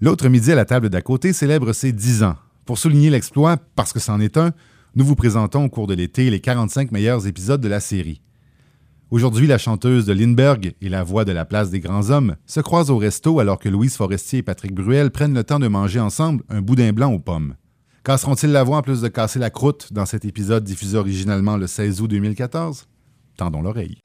L'autre midi à la table d'à côté célèbre ses 10 ans. Pour souligner l'exploit, parce que c'en est un, nous vous présentons au cours de l'été les 45 meilleurs épisodes de la série. Aujourd'hui, la chanteuse de Lindbergh et la voix de la place des grands hommes se croisent au resto alors que Louise Forestier et Patrick Bruel prennent le temps de manger ensemble un boudin blanc aux pommes. Casseront-ils la voix en plus de casser la croûte dans cet épisode diffusé originalement le 16 août 2014? Tendons l'oreille.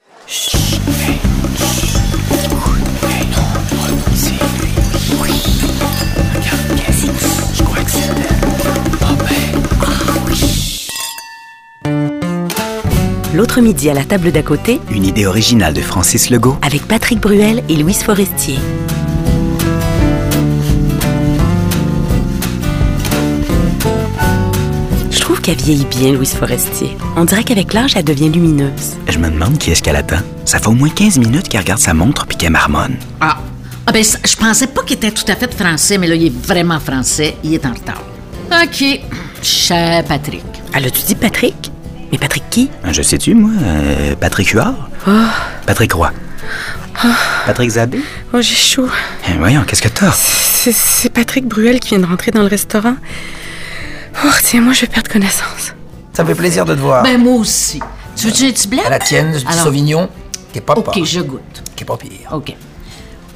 L'autre midi à la table d'à côté, Une idée originale de Francis Legault. avec Patrick Bruel et Louise Forestier. Je trouve qu'elle vieillit bien, Louise Forestier. On dirait qu'avec l'âge, elle devient lumineuse. Je me demande qui est-ce qu'elle attend. Ça fait au moins 15 minutes qu'elle regarde sa montre puis qu'elle marmonne. Ah, ah ben, je pensais pas qu'il était tout à fait français, mais là, il est vraiment français. Il est en retard. OK. Cher Patrick. Elle a-tu dit Patrick? Mais Patrick qui? Je sais-tu, moi? euh, Patrick Huard? Patrick Roy? Patrick Zabé? Oh, j'ai chaud. Eh, voyons, qu'est-ce que t'as? C'est- C'est Patrick Bruel qui vient de rentrer dans le restaurant. Oh, tiens, moi, je vais perdre connaissance. Ça me fait plaisir de te voir. Ben, moi aussi. Tu veux-tu un petit à la tienne, du Alors, Sauvignon, qui est pas OK, pas, je goûte. qui est pas pire. OK.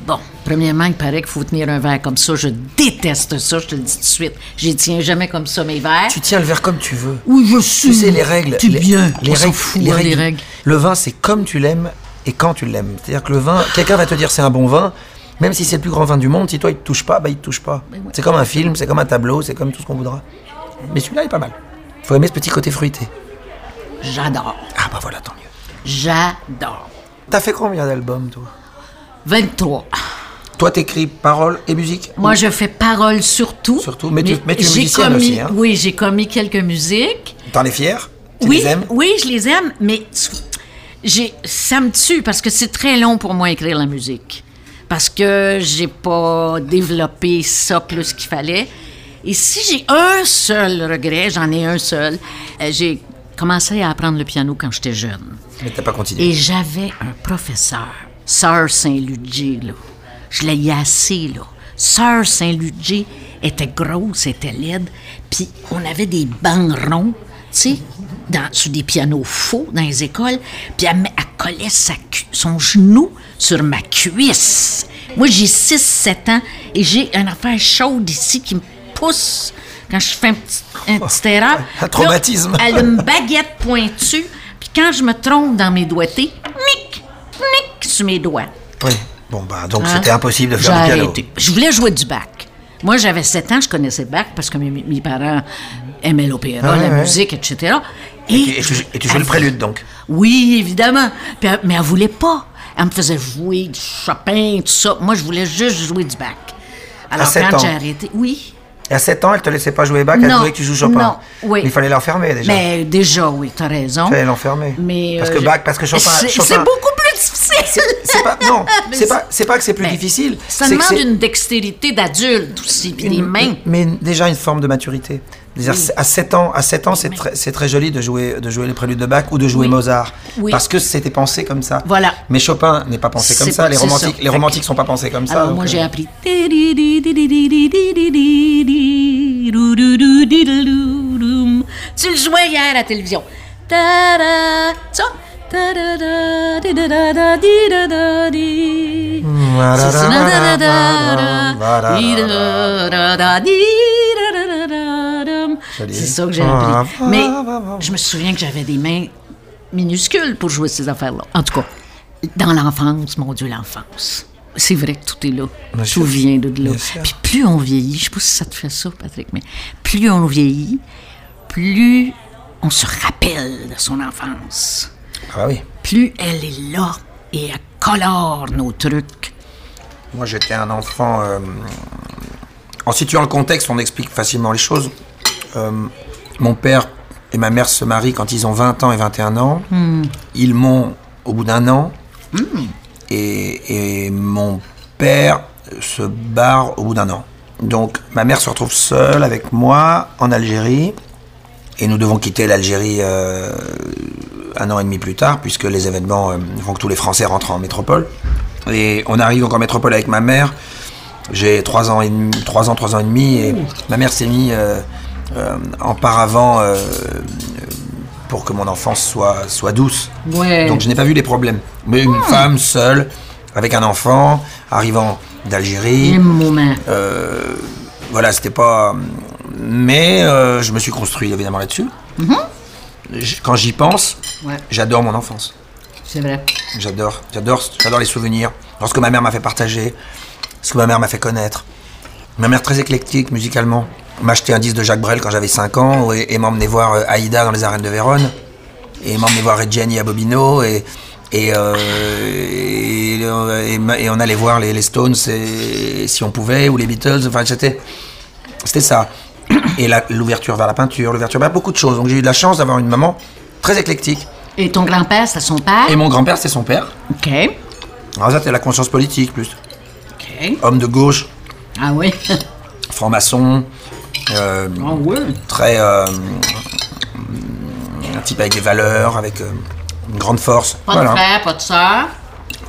Bon, premièrement, il paraît qu'il faut tenir un verre comme ça. Je déteste ça, je te le dis tout de suite. J'y tiens jamais comme ça, mes verres. Tu tiens le verre comme tu veux. Oui, je suis. Tu sais, les règles. Tu les, bien. Les On règles, fout, les hein, règles. les règles. Le vin, c'est comme tu l'aimes et quand tu l'aimes. C'est-à-dire que le vin, quelqu'un va te dire c'est un bon vin, même si c'est le plus grand vin du monde, si toi il te touche pas, bah il te touche pas. C'est comme un film, c'est comme un tableau, c'est comme tout ce qu'on voudra. Mais celui-là est pas mal. Faut aimer ce petit côté fruité. J'adore. Ah bah voilà, tant mieux. J'adore. T'as fait combien d'albums, toi? 23. Toi, t'écris paroles et musique Moi, je fais parole surtout. Surtout, mais tu- mais tu es musicienne commis- aussi, hein. Oui, j'ai commis quelques musiques. T'en es fier Tu oui, les aimes? oui, je les aime, mais j'ai, ça me tue parce que c'est très long pour moi écrire la musique. Parce que j'ai pas développé ça plus qu'il fallait. Et si j'ai un seul regret, j'en ai un seul, euh, j'ai commencé à apprendre le piano quand j'étais jeune. Mais t'as pas continué. Et j'avais un professeur, Sœur Saint-Ludger, là. Je l'ai assez, là. Sœur Saint-Ludger était grosse, était laide, puis on avait des bancs ronds, tu sais, dans- sur des pianos faux dans les écoles, puis elle, elle collait sa son genou sur ma cuisse. Moi, j'ai 6-7 ans et j'ai une affaire chaude ici qui me pousse quand je fais un petit, un petit erreur. Un traumatisme. Là, elle a une baguette pointue, puis quand je me trompe dans mes doigtés, mic, sur mes doigts. Oui. Bon, bah, donc Hein? c'était impossible de faire du piano. arrêté. Je voulais jouer du bac. Moi, j'avais 7 ans, je connaissais le bac parce que mes, mes parents aimaient l'opéra, Ah la ouais. musique, etc. Et, Et tu, et tu joues le prélude, donc? Oui, évidemment. Puis elle- mais elle voulait pas. Elle me faisait jouer du Chopin, tout ça. Moi, je voulais juste jouer du bac. Alors, sept quand ans? j'ai arrêté... Oui. Et à 7 ans, elle te laissait pas jouer bac, elle voulait que tu joues Chopin. non, oui. Mais il fallait l'enfermer déjà. Mais déjà, oui, t'as raison. Fallait l'enfermer. Mais... Parce euh, que je- bac, parce que Chopin- c'est beaucoup plus difficile. C'est pas, non, c'est pas, c'est pas que c'est plus difficile. Ça demande une dextérité d'adulte aussi, puis des mains. Mais déjà une forme de maturité. C'est-à-dire, À 7 ans, à 7 ans, c'est très, joli de jouer, de jouer les préludes de Bach ou de jouer Oui. Mozart. Oui. Parce que c'était pensé comme ça. Voilà. Mais Chopin n'est pas pensé comme ça. Les romantiques, ça. les romantiques sont pas pensés comme ça. Alors, moi, euh, j'ai appris. Tu le jouais hier à la télévision. C'est ça. C'est ça que j'ai appris. Mais je me souviens que j'avais des mains minuscules pour jouer ces affaires-là. En tout cas, dans l'enfance, mon Dieu, l'enfance. C'est vrai que tout est là. Tout vient de là. Puis plus on vieillit, je sais pas si ça te fait ça, Patrick, mais plus on vieillit, plus on se rappelle de son enfance. Ah oui. Plus elle est là et elle colore nos trucs. Moi, j'étais un enfant. euh, en situant le contexte, on explique facilement les choses. Euh, mon père et ma mère se marient quand ils ont 20 ans et 21 ans. Ils m'ont au bout d'un an. Et, et mon père se barre au bout d'un an. Donc, ma mère se retrouve seule avec moi en Algérie. Et nous devons quitter l'Algérie euh, un an et demi plus tard, puisque les événements euh, font que tous les Français rentrent en métropole. Et on arrive donc en métropole avec ma mère. J'ai 3 ans, et demi, 3 ans, 3 ans et demi, et ma mère s'est mise euh, en paravent pour que mon enfance soit, soit douce. Ouais. Donc je n'ai pas vu les problèmes. Mais une femme seule, avec un enfant, arrivant d'Algérie, euh, voilà, c'était pas. Mais euh, je me suis construit évidemment là-dessus. J- Quand j'y pense, Ouais. j'adore mon enfance. C'est vrai. J'adore, j'adore, j'adore les souvenirs. Lorsque ma mère m'a fait partager, ce que ma mère m'a fait connaître. Ma mère très éclectique musicalement m'achetait un disque de Jacques Brel quand j'avais 5 ans et, et m'emmenait voir euh, Aïda dans les arènes de Vérone et m'emmenait voir Reggiani à Bobino et et, euh, et, euh, et ma- et on allait voir les, les Stones et- si on pouvait ou les Beatles. Enfin c'était c'était ça. Et l'ouverture vers la peinture, l'ouverture vers beaucoup de choses. Donc j'ai eu de la chance d'avoir une maman très éclectique. Et ton grand-père, c'était son père? Et mon grand-père, c'est son père. OK. Alors ça, c'était la conscience politique plus. OK. Homme de gauche, Ah oui? franc-maçon, euh, Ah oui? très... euh, un type avec des valeurs, avec euh, une grande force. Pas Voilà. de frère, pas de sœur.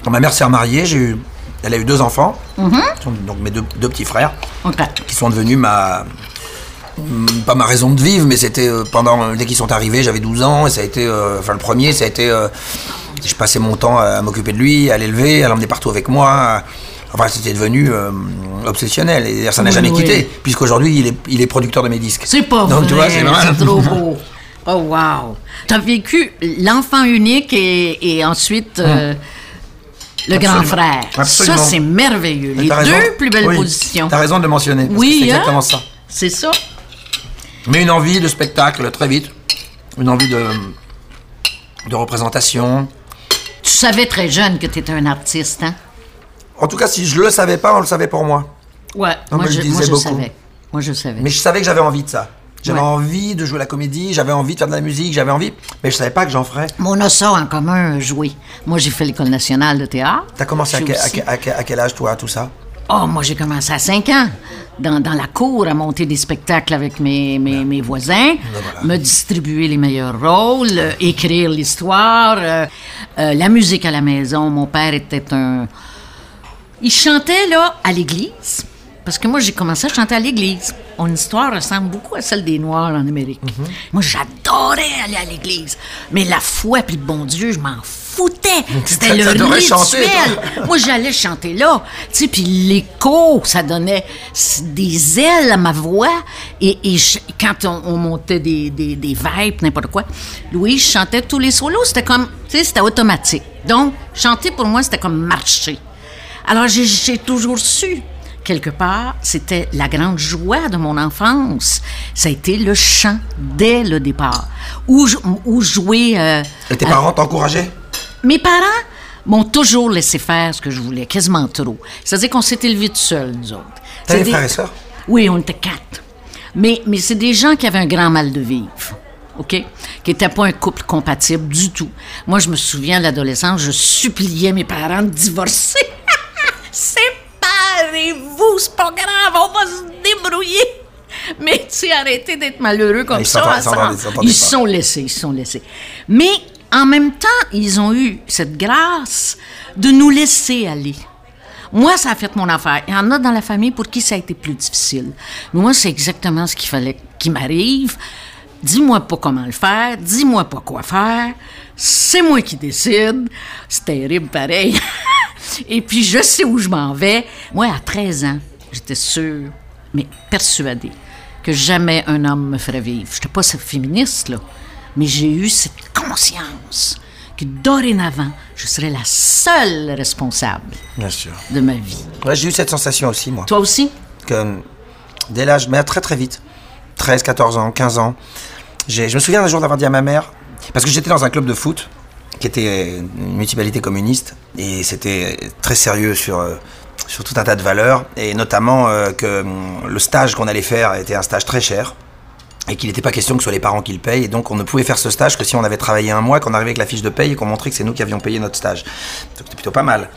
Quand ma mère s'est remariée, j'ai eu, elle a eu deux enfants, sont donc mes deux, deux petits frères, OK. qui sont devenus ma... mm, Pas ma raison de vivre, mais c'était euh, pendant... Dès qu'ils sont arrivés, j'avais 12 ans, et ça a été... euh, Enfin, le premier, ça a été... euh, je passais mon temps à m'occuper de lui, à l'élever, à l'emmener partout avec moi. Enfin, c'était devenu euh, obsessionnel. Et ça n'a Oui, jamais oui. quitté, puisqu'aujourd'hui, il est, il est producteur de mes disques. C'est pas Donc, vrai, tu vois, c'est vrai. c'est trop beau. Oh, wow. T'as vécu l'enfant unique et, et ensuite euh, le grand frère. Absolument. Ça, c'est merveilleux. Mais Les raison. deux plus belles Oui, positions. T'as raison de le mentionner. parce Oui, c'est hein? exactement ça. C'est ça. Mais une envie de spectacle très vite. Une envie de, de représentation. Tu savais très jeune que tu étais un artiste, hein? En tout cas, si je le savais pas, on le savait pour moi. Ouais. Moi, je, disait moi, je savais. Moi, je savais. Mais je savais que j'avais envie de ça. J'avais Ouais. envie de jouer la comédie, j'avais envie de faire de la musique, j'avais envie. Mais je savais pas que j'en ferais. Mais on a ça en commun, jouer. Moi, j'ai fait l'École nationale de théâtre. T'as commencé que- à quel âge, toi, tout ça? Oh, moi, j'ai commencé à 5 ans, dans, dans la cour, à monter des spectacles avec mes, mes, mes voisins, me distribuer les meilleurs rôles, euh, écrire l'histoire, euh, euh, la musique à la maison. Mon père était un... Il chantait, là, à l'église. Parce que moi, j'ai commencé à chanter à l'église. Mon histoire ressemble beaucoup à celle des Noirs en Amérique. Moi, j'adorais aller à l'église. Mais la foi puis le bon Dieu, je m'en C'était le rituel. chanter. Moi, j'allais chanter là. Tu sais, puis l'écho, ça donnait des ailes à ma voix. Et, et je- quand on, on montait des, des, des vibes, n'importe quoi, Louis chantait tous les solos. C'était comme, tu sais, c'était automatique. Donc, chanter pour moi, c'était comme marcher. Alors, j'ai- toujours su, quelque part, c'était la grande joie de mon enfance. Ça a été le chant dès le départ. Ou, jou- ou jouer... euh, Et tes euh, parents t'encourageaient? Mes parents m'ont toujours laissé faire ce que je voulais, quasiment trop. C'est-à-dire qu'on s'est élevés tout seuls, nous autres. T'as des frères et sœurs Oui, on était quatre. Mais, mais c'est des gens qui avaient un grand mal de vivre. OK? Qui n'étaient pas un couple compatible du tout. Moi, je me souviens, à l'adolescence, je suppliais mes parents de divorcer. Séparez-vous, c'est pas grave, on va se débrouiller. Mais, tu sais, arrêtez d'être malheureux comme Ils ça. ensemble. Ils se sont laissés, ils sont laissés. Mais, en même temps, ils ont eu cette grâce de nous laisser aller. Moi, ça a fait mon affaire. Il y en a dans la famille pour qui ça a été plus difficile. Moi, c'est exactement ce qu'il fallait qu'il m'arrive. Dis-moi pas comment le faire, dis-moi pas quoi faire. C'est moi qui décide. C'est terrible pareil. Et puis, je sais où je m'en vais. Moi, à 13 ans, j'étais sûre, mais persuadée, que jamais un homme me ferait vivre. Je n'étais pas féministe, là. Mais j'ai eu cette conscience que dorénavant, je serais la seule responsable Bien sûr. de ma vie. Ouais, j'ai eu cette sensation aussi, moi. Toi aussi? que dès l'âge, mais très très vite, 13, 14 ans, 15 ans, j'ai- je me souviens un jour d'avoir dit à ma mère, parce que j'étais dans un club de foot qui était une municipalité communiste, et c'était très sérieux sur, euh, sur tout un tas de valeurs, et notamment euh, que hum, le stage qu'on allait faire était un stage très cher. Et qu'il n'était pas question que ce soit les parents qui le payent, et donc on ne pouvait faire ce stage que si on avait travaillé un mois, qu'on arrivait avec la fiche de paye et qu'on montrait que c'est nous qui avions payé notre stage. Donc c'était plutôt pas mal.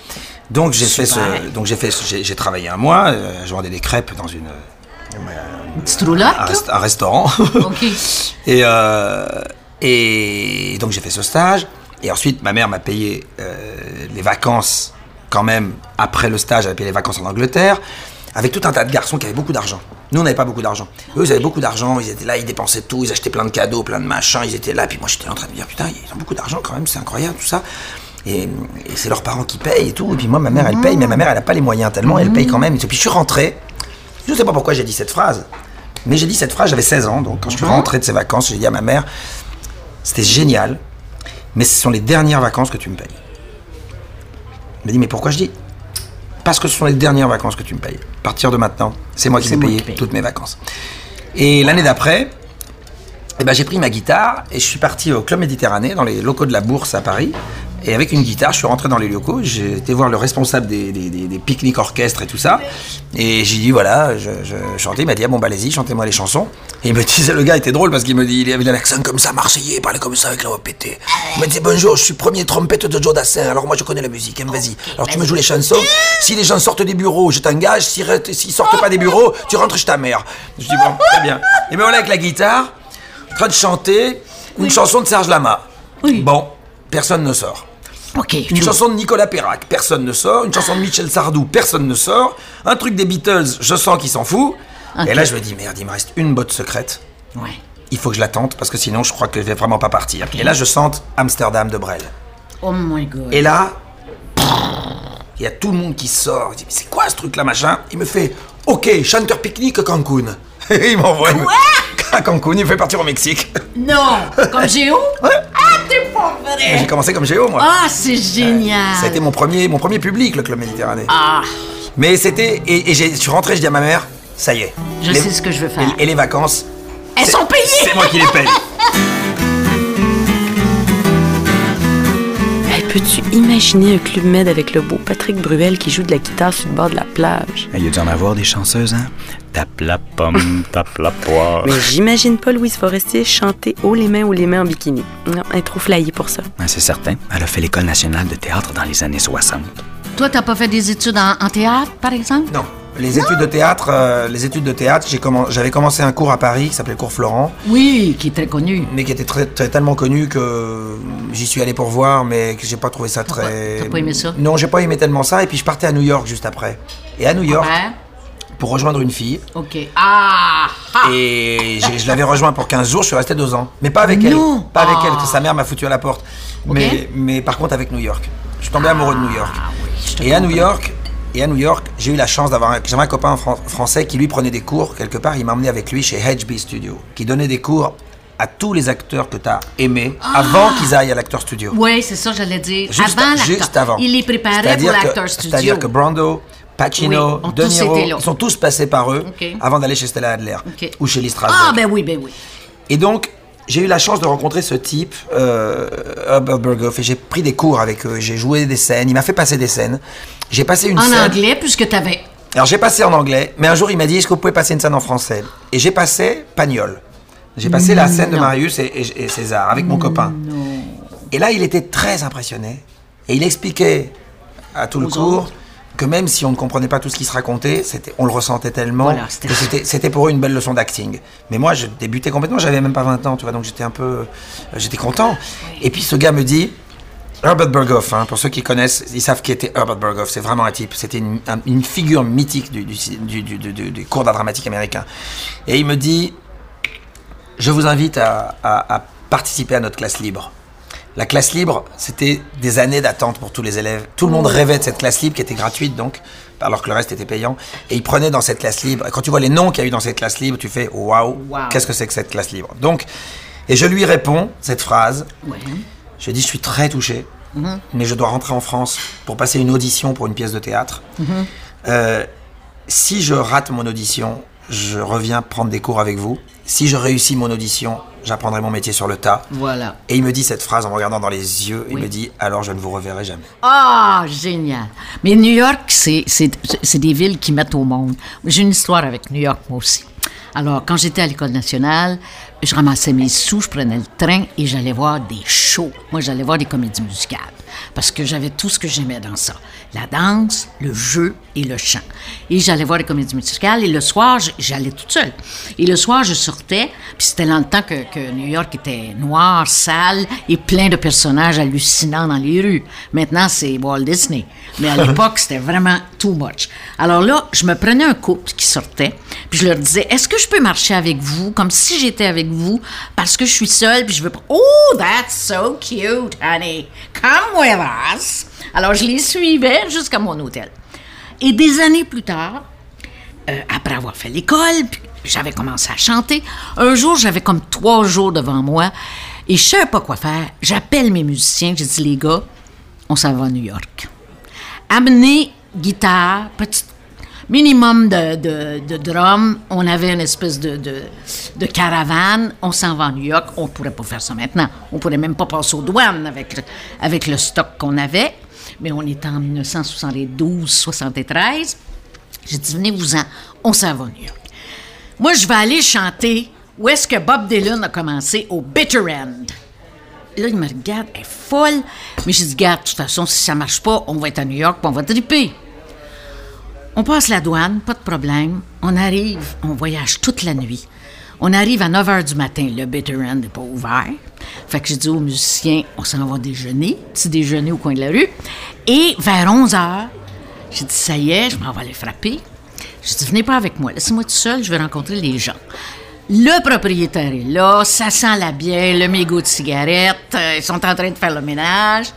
Donc j'ai fait ce, donc j'ai fait, j'ai travaillé un mois, euh, je vendais des crêpes dans une roulotte, un, rest- un restaurant. OK. et, euh, et donc j'ai fait ce stage. Et ensuite, ma mère m'a payé euh, les vacances quand même après le stage. Elle a payé les vacances en Angleterre. Avec tout un tas de garçons qui avaient beaucoup d'argent. Nous, on n'avait pas beaucoup d'argent. Eux, ils avaient beaucoup d'argent, ils étaient là, ils dépensaient tout, ils achetaient plein de cadeaux, plein de machins, ils étaient là. Puis moi, j'étais en train de me dire, putain, ils ont beaucoup d'argent quand même, c'est incroyable tout ça. Et, et c'est leurs parents qui payent et tout. Et puis moi, ma mère, elle paye, mais ma mère, elle n'a pas les moyens tellement, elle paye quand même. Et puis je suis rentré. Je ne sais pas pourquoi j'ai dit cette phrase, mais j'ai dit cette phrase, j'avais 16 ans, donc quand je suis rentré de ces vacances, j'ai dit à ma mère, c'était génial, mais ce sont les dernières vacances que tu me payes. Elle m'a dit, mais pourquoi je dis Parce que ce sont les dernières vacances que tu me payes. À partir de maintenant, c'est moi qui vais payer toutes mes vacances. Et l'année d'après, eh ben, j'ai pris ma guitare et je suis parti au Club Méditerranée, dans les locaux de la Bourse à Paris. Et avec une guitare, je suis rentré dans les locaux, j'ai été voir le responsable des, des, des- des pique-niques orchestres et tout ça. Et j'ai dit, voilà, je, je chantais. Il m'a dit, ah bon, bah allez-y, chantez-moi les chansons. Et il me disait, le gars était drôle parce qu'il me dit, il avait l'accent comme ça, marseillais, il parlait comme ça avec la voix pétée. Il me disait, bonjour, je suis premier trompette de Joe Dassin, alors moi je connais la musique, hein, vas-y. Alors tu me joues les chansons. Si les gens sortent des bureaux, je t'engage. Si S'ils sortent pas des bureaux, tu rentres chez ta mère. Je dis, bon, très bien. Et me voilà avec la guitare, en train de chanter une chanson de Serge Lama. Oui. Bon, personne ne sort. OK. Une tu- chanson de Nicolas Perrac, personne ne sort. Une chanson de Michel Sardou, personne ne sort. Un truc des Beatles, je sens qu'il s'en fout. Et là, je me dis, merde, il me reste une botte secrète. Ouais. Il faut que je la tente parce que sinon, je crois que je vais vraiment pas partir. Et là, je sente Amsterdam de Brel. Oh my God. Et là, il y a tout le monde qui sort. Il dit, mais c'est quoi ce truc-là, machin? Il me fait, ok, chanteur pique-nique Cancun. il m'envoie à Cancun, il me fait partir au Mexique. Non! Comme Géo? Ah, t'es J'ai commencé comme Géo, moi. Ah, c'est génial! Ça a été mon premier, mon premier public, le Club Méditerranée. Ah, Mais c'était. Et, je suis rentré, je dis à ma mère, ça y est. Je sais ce que je veux faire. Et, et les vacances. elles sont payées! C'est moi qui les paye. Peux-tu imaginer un club med avec le beau Patrick Bruel qui joue de la guitare sur le bord de la plage? Il y a dû en avoir des chanceuses, hein? Tape la pomme, tape la poire. Mais j'imagine pas Louise Forestier chanter haut les mains, haut les mains en bikini. Non, elle est trop flyée pour ça. Ouais, c'est certain. Elle a fait l'École nationale de théâtre dans les années 60. Toi, t'as pas fait des études en, en théâtre, par exemple? Non. Les études de théâtre, euh, les études de théâtre, j'ai commen- j'avais commencé un cours à Paris qui s'appelait le cours Florent, Oui, qui est très connu. mais qui était très, très- tellement connu que j'y suis allé pour voir, mais que j'ai pas trouvé ça très. t'as pas aimé ça? Non, j'ai pas aimé tellement ça, et puis je partais à New York juste après. Et à New York, Ouais. pour rejoindre une fille, OK. Ah! ah. Et j'ai- je l'avais rejoint pour 15 jours, je suis resté deux ans. Mais pas avec Non. elle. Pas avec Ah. elle, que sa mère m'a foutu à la porte. Mais, mais par contre avec New York. Je suis tombé amoureux de New York. Ah oui, je te et à New comprends. York, et à New York, j'ai eu la chance d'avoir un, un copain fran- français qui lui prenait des cours quelque part. Il m'a emmené avec lui chez HB Studio, qui donnait des cours à tous les acteurs que tu as aimés avant qu'ils aillent à l'acteur studio. Oui, c'est ça, j'allais dire. Juste, avant l'acteur. juste avant. Il les préparait pour l'acteur studio. C'est-à-dire que Brando, Pacino, Oui, De Niro, ils sont tous passés par eux avant d'aller chez Stella Adler ou chez Lee Strasberg. Ah, ben oui, ben oui. Et donc, j'ai eu la chance de rencontrer ce type, euh, et j'ai pris des cours avec eux, j'ai joué des scènes, il m'a fait passer des scènes. J'ai passé une En scène. anglais, puisque t'avais. Alors j'ai passé en anglais, mais un jour il m'a dit est-ce que vous pouvez passer une scène en français? Et j'ai passé Pagnol. J'ai passé la scène de. Marius et, et- et César avec mon copain. Et là il était très impressionné. Et il expliquait à tout le cours autres. Que même si on ne comprenait pas tout ce qui se racontait, on le ressentait tellement Voilà, que c'était, pour eux une belle leçon d'acting. Mais moi je débutais complètement, j'avais même pas 20 ans, tu vois, donc j'étais un peu... euh, J'étais content. Et puis ce gars me dit, Herbert Berghoff, hein, pour ceux qui connaissent, ils savent qui était Herbert Berghoff. C'est vraiment un type. C'était une, un- une figure mythique du, du, du, du- du- du- du cours d'art dramatique américain. Et il me dit Je vous invite à, à- à participer à notre classe libre. La classe libre, c'était des années d'attente pour tous les élèves. Tout le monde rêvait de cette classe libre qui était gratuite, donc, alors que le reste était payant. Et ils prenaient dans cette classe libre. Et quand tu vois les noms qu'il y a eu dans cette classe libre, tu fais Waouh, Waouh. qu'est-ce que c'est que cette classe libre? Donc, et je lui réponds cette phrase Ouais. je dis, je suis très touché, mais je dois rentrer en France pour passer une audition pour une pièce de théâtre. Euh, si je rate mon audition, je reviens prendre des cours avec vous. Si je réussis mon audition, j'apprendrai mon métier sur le tas. Voilà. Et il me dit cette phrase en me regardant dans les yeux, il me dit, alors je ne vous reverrai jamais. Ah, génial. Mais New York, c'est des villes qui mettent au monde. J'ai une histoire avec New York, moi aussi. Alors, quand j'étais à l'École nationale, je ramassais mes sous, je prenais le train et j'allais voir des shows. Moi, j'allais voir des comédies musicales parce que j'avais tout ce que j'aimais dans ça. La danse, le jeu et le chant. Et j'allais voir des comédies musicales et le soir, j'allais toute seule. Et le soir, je sortais, puis c'était dans le temps que, que New York était noir, sale et plein de personnages hallucinants dans les rues. Maintenant, c'est Walt Disney. Mais à l'époque, c'était vraiment too much. Alors là, je me prenais un couple qui sortait, puis je leur disais, est-ce que je peux marcher avec vous, comme si j'étais avec vous, parce que je suis seule, puis je veux pas... Oh, that's so cute, honey. Come with Alors, je les suivais jusqu'à mon hôtel. Et des années plus tard, euh, après avoir fait l'école, j'avais commencé à chanter. Un jour, j'avais comme trois jours devant moi et je savais pas quoi faire. J'appelle mes musiciens, j'ai dit les gars, on s'en va à New York. Amenez guitare, petit minimum de, de, de drum. On avait une espèce de, de, caravane. On s'en va à New York. On pourrait pas faire ça maintenant. On pourrait même pas passer aux douanes avec, avec le stock qu'on avait. Mais on est en 1972-73. J'ai dit, venez-vous-en, on s'en va à New York. Moi, je vais aller chanter où est-ce que Bob Dylan a commencé, au Bitter End. Là, il me regarde, elle est folle. Mais j'ai dit, garde, de toute façon, si ça marche pas, on va être à New York, puis on va triper. On passe la douane, pas de problème. On arrive, on voyage toute la nuit. On arrive à 9 h du matin, le Bitter End n'est pas ouvert. Fait que j'ai dit aux musiciens, on s'en va déjeuner, petit déjeuner au coin de la rue. Et vers 11 h, j'ai dit, ça y est, je m'en vais aller frapper. J'ai dit, venez pas avec moi, laissez-moi tout seul, je vais rencontrer les gens. Le propriétaire est là, ça sent la bière, le mégot de cigarette, euh, ils sont en train de faire le ménage.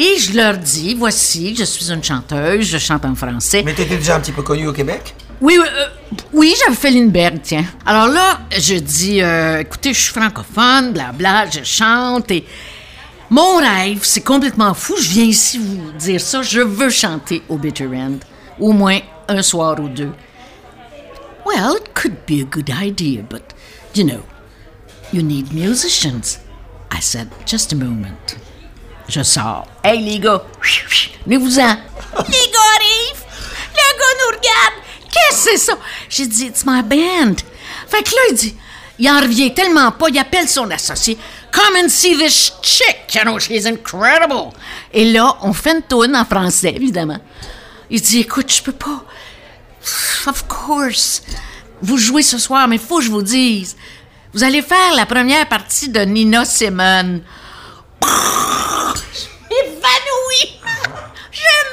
Et je leur dis, voici, je suis une chanteuse, je chante en français. Mais t'étais déjà un petit peu connu au Québec? Oui, oui, euh, oui, j'avais fait Lindbergh, tiens. Alors là, je dis, euh, écoutez, je suis francophone, blabla, je chante et mon rêve, c'est complètement fou. Je viens ici vous dire ça. Je veux chanter au Bitter End, au moins un soir ou deux. Well, it could be a good idea, but you know, you need musicians. I said, just a moment. Je sors. Hey les gars, venez-vous-en. les gars arrivent. Le gars nous regarde. Qu'est-ce que c'est ça? J'ai dit, it's my band. Fait que là, il dit, il en revient tellement pas, il appelle son associé. Come and see this chick, you know, she's incredible. Et là, on fait une tourne en français, évidemment. Il dit, écoute, je peux pas. Of course. Vous jouez ce soir, mais faut que je vous dise. Vous allez faire la première partie de Nina Simone.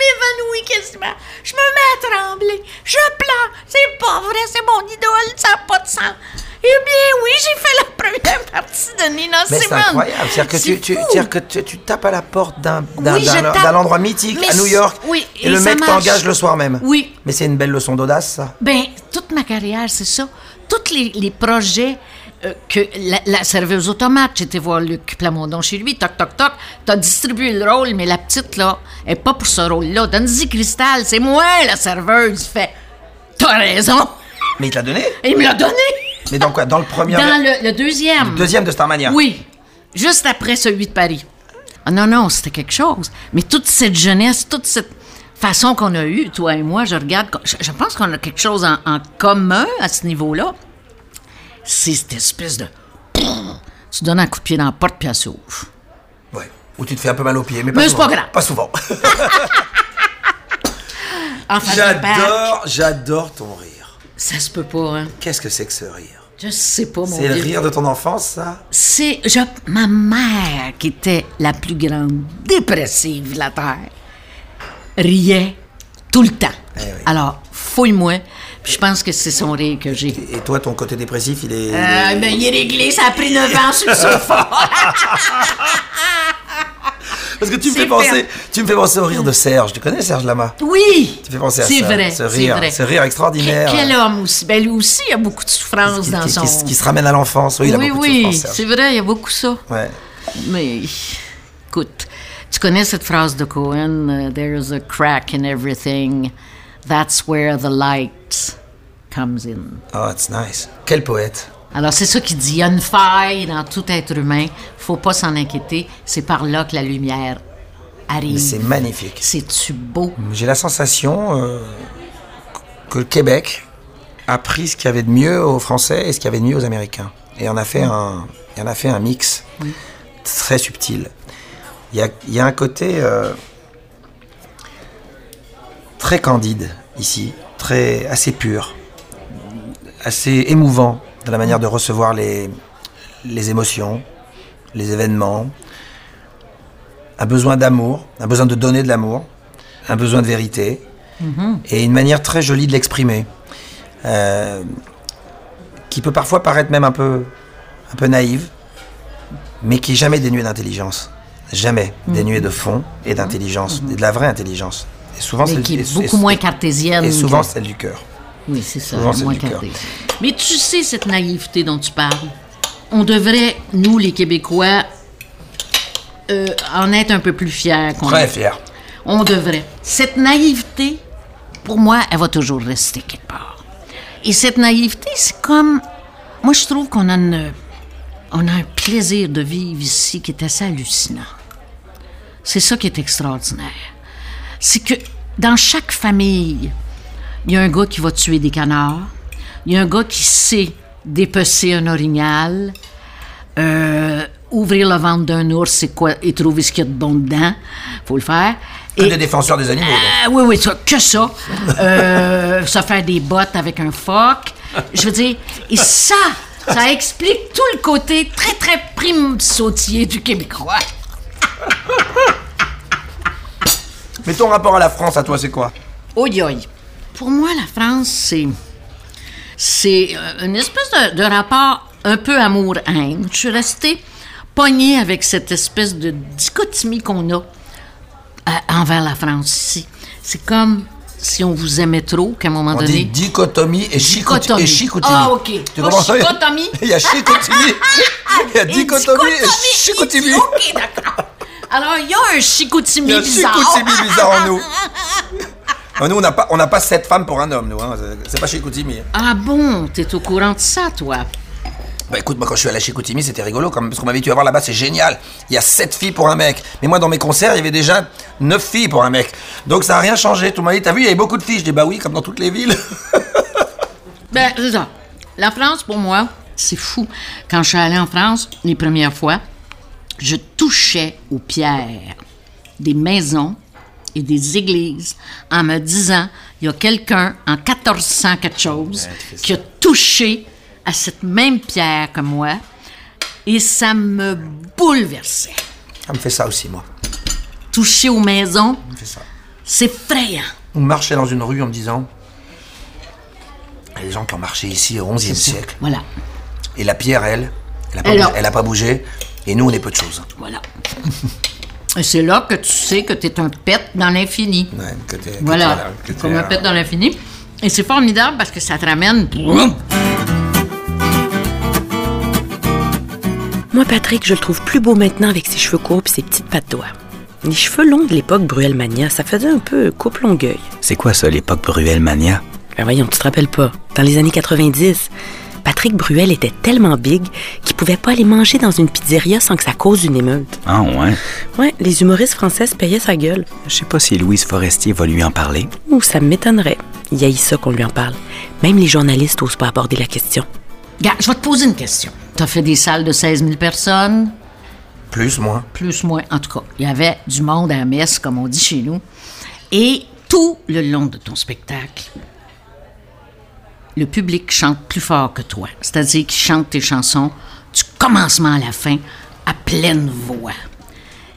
M'évanouis quasiment. Je me mets à trembler. Je pleure. C'est pas vrai, c'est mon idole, ça n'a pas de sens. Eh bien, oui, j'ai fait la première partie de Nina Mais c'est Simone. incroyable. C'est-à-dire que, tu, tu, c'est-à-dire que tu, tu tapes à la porte d'un, d'un, Oui, endroit mythique Mais à New York oui, et, et le mec t'engage le soir même. Oui. Mais c'est une belle leçon d'audace, ça. Ben, toute ma carrière, c'est ça. Tous les, les projets que la, la serveuse automate, j'étais voir Luc Plamondon chez lui, toc, toc, toc, t'as distribué le rôle, mais la petite, là, elle est pas pour ce rôle-là. Donne-y Cristal, c'est moi, la serveuse. Fait, t'as raison. Mais il te l'a donné? Il me l'a donné. Mais dans quoi? Dans le premier. Dans le, le deuxième. le deuxième de Starmania? Oui, juste après celui de Paris. Ah non, non, c'était quelque chose. Mais toute cette jeunesse, toute cette façon qu'on a eue, toi et moi, je regarde, je, je pense qu'on a quelque chose en, en commun à ce niveau-là. C'est cette espèce de... Tu donnes un coup de pied dans la porte, puis elle s'ouvre. Ouais. Ou tu te fais un peu mal aux pieds, mais pas Mais c'est souvent. pas grave. Pas souvent. Enfin, j'adore, j'adore ton rire. Ça se peut pas, hein. Qu'est-ce que c'est que ce rire? Je sais pas, mon C'est le rire de ton enfance, ça? C'est je- ma mère qui était la plus grande dépressive de la terre riait tout le temps. Eh oui. Alors fouille-moi, puis je pense que c'est son rire que j'ai. Et toi, ton côté dépressif, il est. Euh, ben, il est réglé, ça a pris 9 ans sur le sofa. Parce que tu me c'est fais penser, tu me fais penser au rire de Serge. Tu connais Serge Lama? Oui! Tu fais penser à C'est ça. vrai, Ce c'est rire, vrai. ce rire extraordinaire. Quel, quel homme aussi. Ben, lui aussi, il a beaucoup de souffrance qui, dans qui- son... qui se- qui se ramène à l'enfance. Oui, il a oui, beaucoup de oui, c'est vrai, il y a beaucoup ça. Ouais. Mais écoute, tu connais cette phrase de Cohen, euh, There's a crack in everything. That's where the light comes in. Oh, it's nice. Quel poète. Alors, c'est ça qu'il dit. Il y a une faille dans tout être humain. faut pas s'en inquiéter. C'est par là que la lumière arrive. c'est magnifique. C'est-tu beau? J'ai la sensation euh, que le Québec a pris ce qu'il y avait de mieux aux Français et ce qu'il y avait de mieux aux Américains. Et on a fait un, et on a fait un mix très subtil. Il y a, y a un côté euh, très candide ici, très assez pur, assez émouvant dans la manière de recevoir les, les émotions, les événements, un besoin d'amour, un besoin de donner de l'amour, un besoin de vérité, et une manière très jolie de l'exprimer, euh, qui peut parfois paraître même un peu, un peu naïve, mais qui est jamais dénuée d'intelligence, jamais dénuée de fond et d'intelligence, et de la vraie intelligence. Et souvent, c'est qui est beaucoup moins cartésienne. Et souvent, celle du cœur. Oui, c'est ça, Souvent, c'est moins du cœur. cartésienne. Mais tu sais, cette naïveté dont tu parles, on devrait, nous, les Québécois, euh, en être un peu plus fiers. Très est. fier. On devrait. Cette naïveté, pour moi, elle va toujours rester quelque part. Et cette naïveté, c'est comme. Moi, je trouve qu'on a, une- on a un plaisir de vivre ici qui est assez hallucinant. C'est ça qui est extraordinaire. C'est que dans chaque famille, il y a un gars qui va tuer des canards, il y a un gars qui sait dépecer un orignal, euh, ouvrir le ventre d'un ours c'est quoi, et trouver ce qu'il y a de bon dedans. faut le faire. Que Et- des défenseurs des animaux. ah, oui, oui, ça, que ça. Euh, se faire des bottes avec un phoque. Je veux dire, et ça, ça explique tout le côté très, très prime sautier du Québécois. Mais ton rapport à la France, à toi, c'est quoi? Oi, oi. Pour moi, la France, c'est. C'est euh, une espèce de, de rapport un peu amour-haine. Je suis restée pognée avec cette espèce de dichotomie qu'on a euh, envers la France ici. C'est comme si on vous aimait trop, qu'à un moment On donné. dit dichotomie et. Dichotomie. Et chicoutimi. Ah, ok. Tu ça? chicotomie. Il y a chicoutimi. Il y a Et dichotomie et chicoutimi. Ok, d'accord. Alors, il y a un chicoutimi Il y a bizarre. chicoutimi bizarre en nous. Nous, on n'a pas, on n'a pas sept femmes pour un homme, nous. Hein. C'est- pas chicoutimi. Ah bon, t'es au courant de ça, toi? Bah écoute, moi quand je suis allé à Chicoutimi, c'était rigolo quand même, parce qu'on m'avait dit, tu vas voir là-bas, c'est génial. Il y a sept filles pour un mec. Mais moi, dans mes concerts, il y avait déjà neuf filles pour un mec. Donc ça n'a rien changé. Tout le monde dit, t'as vu, il y avait beaucoup de filles. Je dis, bah oui, comme dans toutes les villes. Ben, c'est ça. La France, pour moi, c'est fou. Quand je suis allée en France, les premières fois, je touchais aux pierres des maisons et des églises en me disant, il y a quelqu'un en 1400 quelque chose qui a touché à cette même pierre que moi et ça me bouleversait. Ça me fait ça aussi, moi. Toucher aux maisons, c'est effrayant. On marchait dans une rue en me disant, il y a des gens qui ont marché ici au XIe siècle. Voilà, Et la pierre, elle, elle a pas, Elle a- bougé, elle a pas bougé. Et nous, on est peu de choses. voilà. Et c'est là que tu sais que tu es un pet dans l'infini. Ouais, que t'es- que Voilà, t'es- que t'es comme un un- pet dans l'infini. Et c'est formidable parce que ça te ramène. Moi, Patrick, je le trouve plus beau maintenant avec ses cheveux courts et ses petites pattes d'oie. Les cheveux longs de l'époque Bruel-Mania, ça faisait un peu coupe Longueuil. C'est quoi ça, l'époque Bruel-Mania? Ben voyons, tu te rappelles pas. Dans les années 90, Patrick Bruel était tellement big qu'il pouvait pas aller manger dans une pizzeria sans que ça cause une émeute. Ah ouais? Ouais, les humoristes français se payaient sa gueule. Je sais pas si Louise Forestier va lui en parler. Ou ça m'étonnerait. Il y a ça qu'on lui en parle. Même les journalistes osent pas aborder la question. Regarde, je vais te poser une question. T'as fait des salles de 16 000 personnes, Plus, moins. plus, moins. En tout cas, il y avait du monde à la messe, comme on dit chez nous. Et tout le long de ton spectacle, le public chante plus fort que toi. C'est-à-dire qu'il chante tes chansons du commencement à la fin à pleine voix.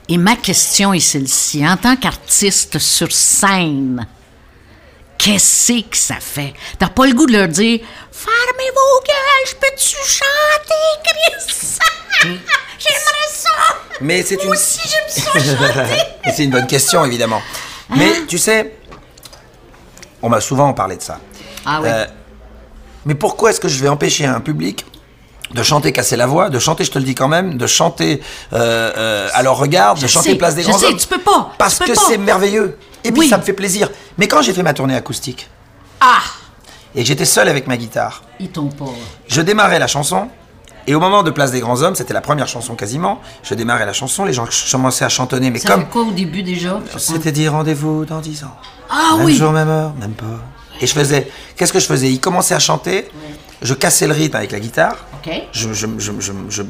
Et ma question est celle-ci. En tant qu'artiste sur scène, qu'est-ce que ça fait? T'as pas le goût de leur dire Fermez vos gueules, je peux-tu chanter, Chris? J'aimerais ça! Mais c'est une. Moi aussi, j'aime ça chanter! C'est une bonne question, évidemment. Mais tu sais, on m'a souvent parlé de ça. Ah oui. Euh, mais pourquoi est-ce que je vais empêcher un public de chanter casser la voix, de chanter, je te le dis quand même, de chanter euh, euh, à leur regard, de Je chanter sais, Place des je Grands sais, Hommes tu peux pas, Parce peux que c'est merveilleux. Et puis Oui. ça me fait plaisir. Mais quand j'ai fait ma tournée acoustique Ah! et que j'étais seul avec ma guitare, Ils t'ont pas. je démarrais la chanson. Et au moment de Place des Grands Hommes, c'était la première chanson quasiment, je démarrais la chanson, les gens commençaient à chantonner, mais Ça comme quoi au début déjà? c'était dit rendez-vous dans 10 ans. Ah même oui! jour, même heure, même pas. Et je faisais, qu'est-ce que je faisais? Ils commençaient à chanter, je cassais le rythme avec la guitare, OK. OK. Je, je.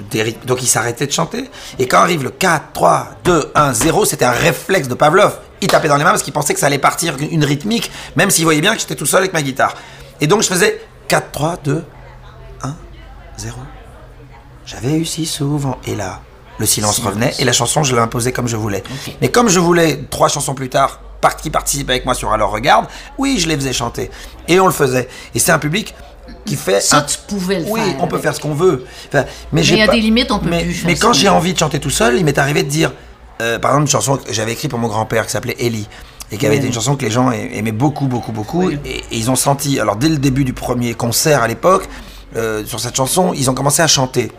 Donc il s'arrêtait de chanter. Et quand arrive le 4, 3, 2, 1, 0, c'était un réflexe de Pavlov. Il tapait dans les mains parce qu'il pensait que ça allait partir une rythmique, même s'il voyait bien que j'étais tout seul avec ma guitare. Et donc je faisais 4, 3, 2, 1, 0. J'avais eu si souvent. Et là, le silence, revenait et la chanson, je l'ai imposée comme je voulais. Mais comme je voulais, trois chansons plus tard, qui participait avec moi sur Alors Regarde, oui, je les faisais chanter. Et on le faisait. Et c'est un public qui fait. Ça, un- tu pouvais le oui, faire on peut faire ce qu'on veut. Enfin, mais il y a pas- des limites, on peut mais, plus Mais quand j'ai envie de chanter tout seul, il m'est arrivé de dire, euh, par exemple, une chanson que j'avais écrite pour mon grand-père qui s'appelait Ellie. Et qui avait été une chanson que les gens a- aimaient beaucoup, beaucoup, beaucoup. Et, et ils ont senti, alors dès le début du premier concert à l'époque, euh, sur cette chanson, ils ont commencé à chanter.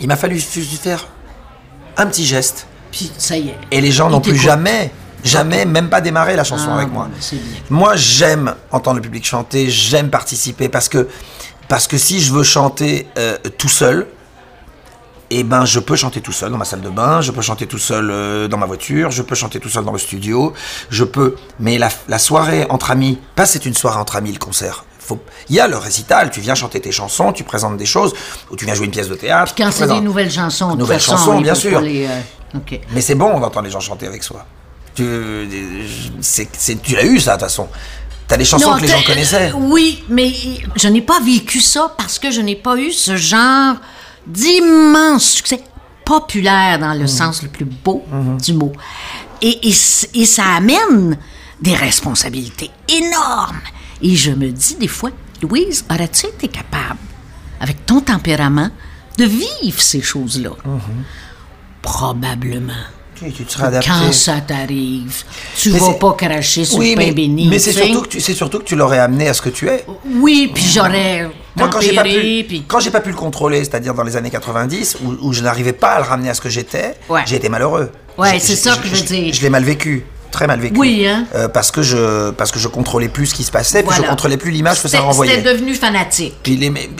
Il m'a fallu juste faire un petit geste. Puis ça y est. Et les gens n'ont plus jamais, jamais, même pas démarré la chanson Ah, avec moi. bien. Moi, j'aime entendre le public chanter, j'aime participer parce que, parce que si je veux chanter euh, tout seul, eh ben, je peux chanter tout seul dans ma salle de bain, je peux chanter tout seul euh, dans ma voiture, je peux chanter tout seul dans le studio, je peux. Mais la, la soirée entre amis, pas c'est une soirée entre amis le concert. Il y a le récital, tu viens chanter tes chansons, tu présentes des choses, ou tu viens jouer une pièce de théâtre. Puis quand c'est des nouvelles chansons, Nouvelles chansons, bien sûr. les, euh. Mais c'est bon d'entendre les gens chanter avec soi. Tu, c'est, tu l'as eu ça de toute façon. T'as des chansons Non, que les gens connaissaient. Oui, mais je n'ai pas vécu ça parce que je n'ai pas eu ce genre d'immense succès populaire dans Mhm. le sens le plus beau du mot. Et, et et ça amène des responsabilités énormes. Et je me dis des fois, Louise, aurais-tu été capable, avec ton tempérament, de vivre ces choses-là? Mhm. Probablement. Tu, tu te serais adapté. Quand ça t'arrive, tu Mais vas pas cracher sur oui, le pain mais, béni. mais c'est surtout, que tu, c'est surtout que tu l'aurais amené à ce que tu es. Oui, puis j'aurais Moi, quand j'ai pas pu, puis... quand j'ai pas pu le contrôler, c'est-à-dire dans les années 90, où, où je n'arrivais pas à le ramener à ce que j'étais, Ouais. j'ai été malheureux. Ouais, c'est ça que je veux dire. Je l'ai mal vécu, très mal vécu. Oui, hein. Euh, parce que je, parce que je contrôlais plus ce qui se passait, puis je Voilà. contrôlais plus l'image que ça renvoyait. C'était devenu fanatique.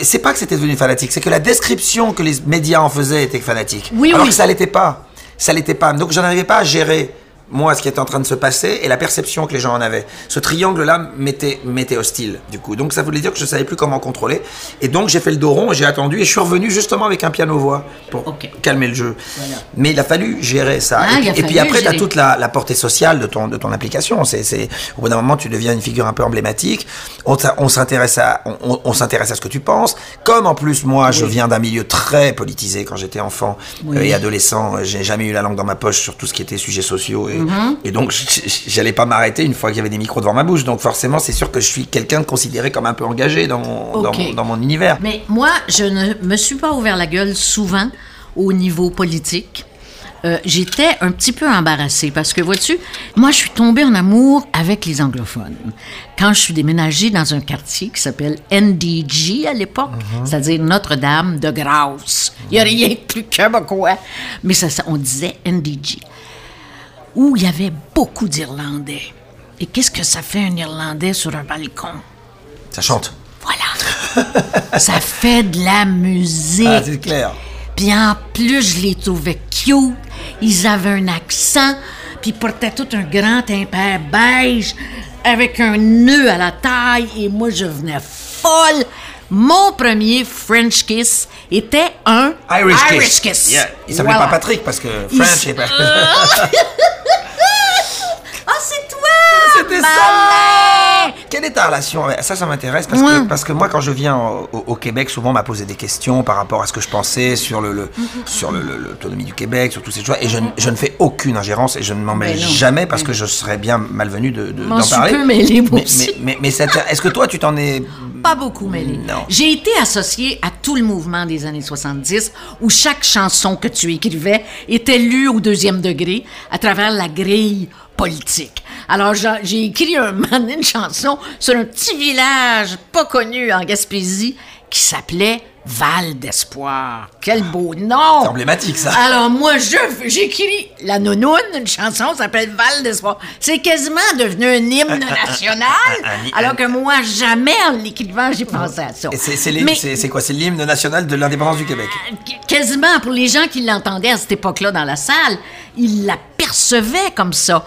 C'est pas que c'était devenu fanatique, c'est que la description que les médias en faisaient était fanatique. Oui, alors oui. que ça l'était pas. Ça l'était pas. Donc je n'arrivais pas à gérer moi ce qui était en train de se passer et la perception que les gens en avaient. Ce triangle-là m'était m'était hostile du coup. Donc ça voulait dire que je savais plus comment contrôler. Et donc j'ai fait le dos rond et j'ai attendu et je suis revenu justement avec un piano voix pour calmer le jeu. Mais il a fallu gérer ça. Ah, et, puis, et après tu as toute la, la portée sociale de ton de ton application. C'est c'est au bout d'un moment tu deviens une figure un peu emblématique. On, s'intéresse à on, s'intéresse à ce que tu penses. Comme en plus moi je viens d'un milieu très politisé quand j'étais enfant Oui. euh, et adolescent, euh, j'ai jamais eu la langue dans ma poche sur tout ce qui était sujets sociaux et, Mm-hmm. et donc j'allais pas m'arrêter une fois qu'il y avait des micros devant ma bouche. Donc forcément c'est sûr que je suis quelqu'un de considéré comme un peu engagé dans mon, dans Ok. mon, dans mon univers. Mais moi, je ne me suis pas ouvert la gueule souvent au niveau politique. Euh, J'étais un petit peu embarrassée parce que, vois-tu, moi, je suis tombée en amour avec les anglophones. Quand je suis déménagée dans un quartier qui s'appelle NDG à l'époque, c'est-à-dire Notre-Dame de Grâce. Il n'y a rien de plus québécois. Mais ça, ça, on disait NDG. Où il y avait beaucoup d'Irlandais. Et qu'est-ce que ça fait un Irlandais sur un balcon? Ça chante. Voilà. ça fait de la musique. Ah, c'est clair. Puis en plus, je les trouvais cute. Ils avaient un accent. Puis ils portaient tout un grand impair beige avec un nœud à la taille. Et moi, je venais folle. Mon premier French kiss était un Irish, kiss. Yeah. Il s'appelait Voilà. pas Patrick parce que French est pas. C'était ça! Quelle est ta relation ça Ça m'intéresse parce, que, parce que moi, quand je viens au, Québec, souvent on m'a posé des questions par rapport à ce que je pensais sur le, le- sur le- l'autonomie du Québec, sur toutes ces choses. Et je, ne- je ne fais aucune ingérence et je ne m'en mêle jamais parce que je serais bien malvenu de, de, M'en d'en parler. peu mêlée, mais, mais, mais, mais ça t'a- est-ce que toi, tu t'en es Pas beaucoup mêlé. Non. J'ai été associée à tout le mouvement des années 70 où chaque chanson que tu écrivais était lue au deuxième degré à travers la grille politique. Alors, j'ai écrit un donné une chanson sur un petit village pas connu en Gaspésie qui s'appelait Val d'Espoir. Quel beau nom! C'est emblématique, ça. Alors, moi, je j'écris La Nounoune, une chanson s'appelle Val d'Espoir. C'est quasiment devenu un hymne national, alors que moi, jamais en l'écrivant, j'ai pensé à ça. C'est, quoi? C'est l'hymne national de l'indépendance du Québec. Qu- quasiment pour les gens qui l'entendaient à cette époque-là dans la salle, ils l'apercevaient comme ça.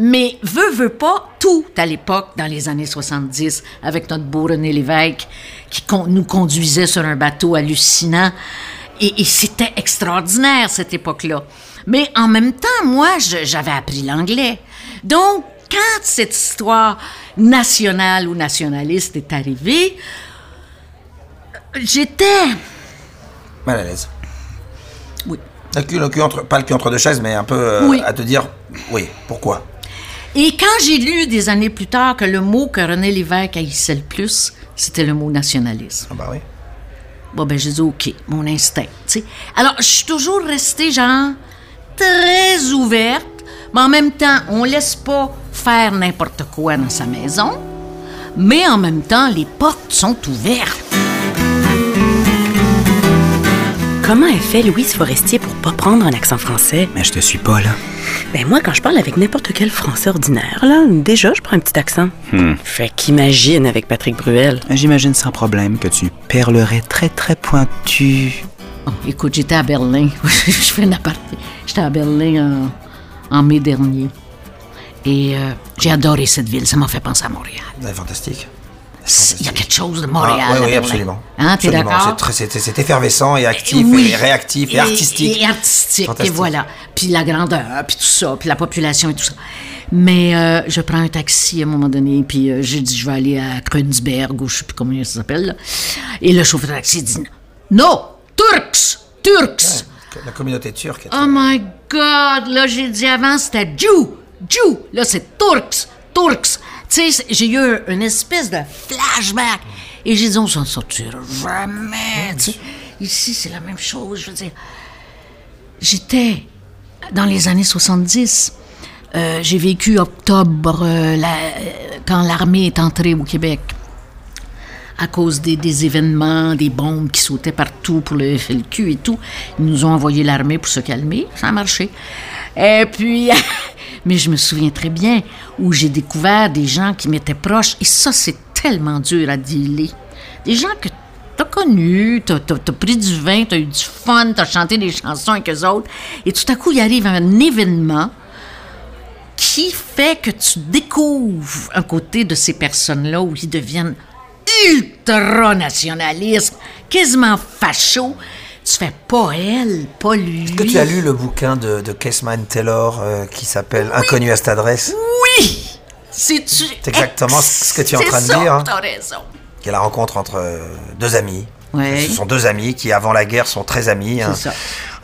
Mais veut, veut pas, tout à l'époque, dans les années 70, avec notre beau René Lévesque, qui con- nous conduisait sur un bateau hallucinant. Et, et c'était extraordinaire, cette époque-là. Mais en même temps, moi, j'avais appris l'anglais. Donc, quand cette histoire nationale ou nationaliste est arrivée, j'étais... Mal à l'aise. Oui. Le cul, le cul entre, pas le cul entre deux chaises, mais un peu euh, Oui. à te dire, oui, pourquoi? Et quand j'ai lu des années plus tard que le mot que René Lévesque haïssait le plus, c'était le mot nationalisme. Ah bah oui. Bon, ben, j'ai dit OK, mon instinct. tu sais. Alors, je suis toujours restée, genre, très ouverte, mais en même temps, on laisse pas faire n'importe quoi dans sa maison, mais en même temps, les portes sont ouvertes. Comment elle fait Louise Forestier pour pas prendre un accent français? Mais je te suis pas, là. Ben moi, quand je parle avec n'importe quel français ordinaire, là, déjà, je prends un petit accent. Fait qu'imagine avec Patrick Bruel. J'imagine sans problème que tu perlerais très très pointu. Oh, écoute, j'étais à Berlin. je fais une aparté. J'étais à Berlin en, en mai dernier. Et euh, j'ai adoré cette ville. Ça m'a fait penser à Montréal. C'est fantastique. Il y a quelque chose de Montréal. Ah, oui, oui, absolument. Hein, t'es d'accord? C'est effervescent et actif Oui. et réactif et, artistique. Et, artistique, et voilà. Puis la grandeur, puis tout ça, puis la population et tout ça. Mais euh, je prends un taxi à un moment donné, puis euh, j'ai dit je vais aller à Kreuzberg, ou je sais plus comment ça s'appelle. là. Et le chauffeur de taxi dit Non, Turks, Turks. La communauté turque. Oh my God! Là, j'ai dit avant, c'était Jew! Jew! Là, c'est Turks! Turks! Tu sais, j'ai eu un- une espèce de flashback. Et j'ai dit, on s'en sortira jamais. tu sais. Ici, c'est la même chose. Je veux dire, j'étais dans les années 70. Euh, j'ai vécu octobre, euh, la- euh, quand l'armée est entrée au Québec à cause des, des événements, des bombes qui sautaient partout pour le FLQ et tout. Ils nous ont envoyé l'armée pour se calmer. Ça a marché. Et puis, mais je me souviens très bien où j'ai découvert des gens qui m'étaient proches. Et ça, c'est tellement dur à dealer. Des gens que t'as connus, t'as, t'as- pris du vin, t'as eu du fun, t'as chanté des chansons avec eux autres. Et tout à coup, il arrive un événement qui fait que tu découvres un côté de ces personnes-là où ils deviennent ultra-nationalistes, quasiment fachos. Tu fais pas elle, pas lui. Est-ce que tu as lu le bouquin de, de Taylor euh, qui s'appelle Inconnu à cette adresse? Oui! C'est exactement ce que tu es en train de ça, dire, hein. Raison. qui est la rencontre entre euh, deux amis. Ouais. Ce sont deux amis qui, avant la guerre, sont très amis. Un, ça.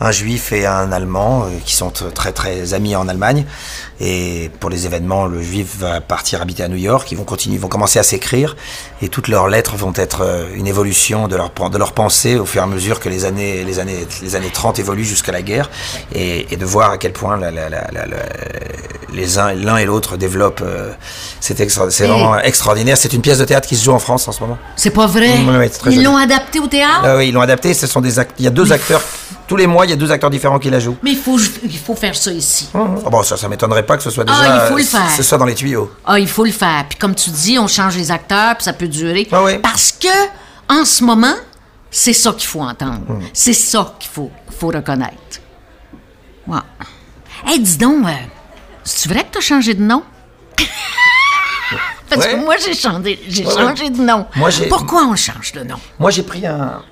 Un juif et un allemand, euh, qui sont t- très très amis en Allemagne. Et pour les événements, le juif va partir habiter à New York. Ils vont continuer, ils vont commencer à s'écrire. Et toutes leurs lettres vont être euh, une évolution de leur, de leur pensée au fur et à mesure que les années, les années, les années 30 évoluent jusqu'à la guerre. Et, et de voir à quel point la- la- la- la- la- les uns, l'un et l'autre développent. euh, c'est extra- vraiment extraordinaire. C'est une pièce de théâtre qui se joue en France en ce moment. C'est pas vrai? Oui, Ils l'ont adapté au théâtre? Ah oui, ils l'ont adapté. Ce sont des Il y a deux acteurs. Tous les mois, il y a deux acteurs différents qui la jouent. Mais il faut, il faut faire ça ici. Ah bon, ça, ça m'étonnerait pas que ce soit Ah, déjà. il faut le faire. Ce soit dans les tuyaux. Ah, il faut le faire. Puis comme tu dis, on change les acteurs, puis ça peut durer. Ah oui. Parce que, en ce moment, c'est ça qu'il faut entendre. Hmm. C'est ça qu'il faut, faut reconnaître. Ouais. Hey, dis donc, euh, c'est vrai que t'as changé de nom? Parce Ouais. que moi, j'ai changé, j'ai Ouais, ouais. changé de nom. Moi, Pourquoi on change de nom? Moi, j'ai pris un.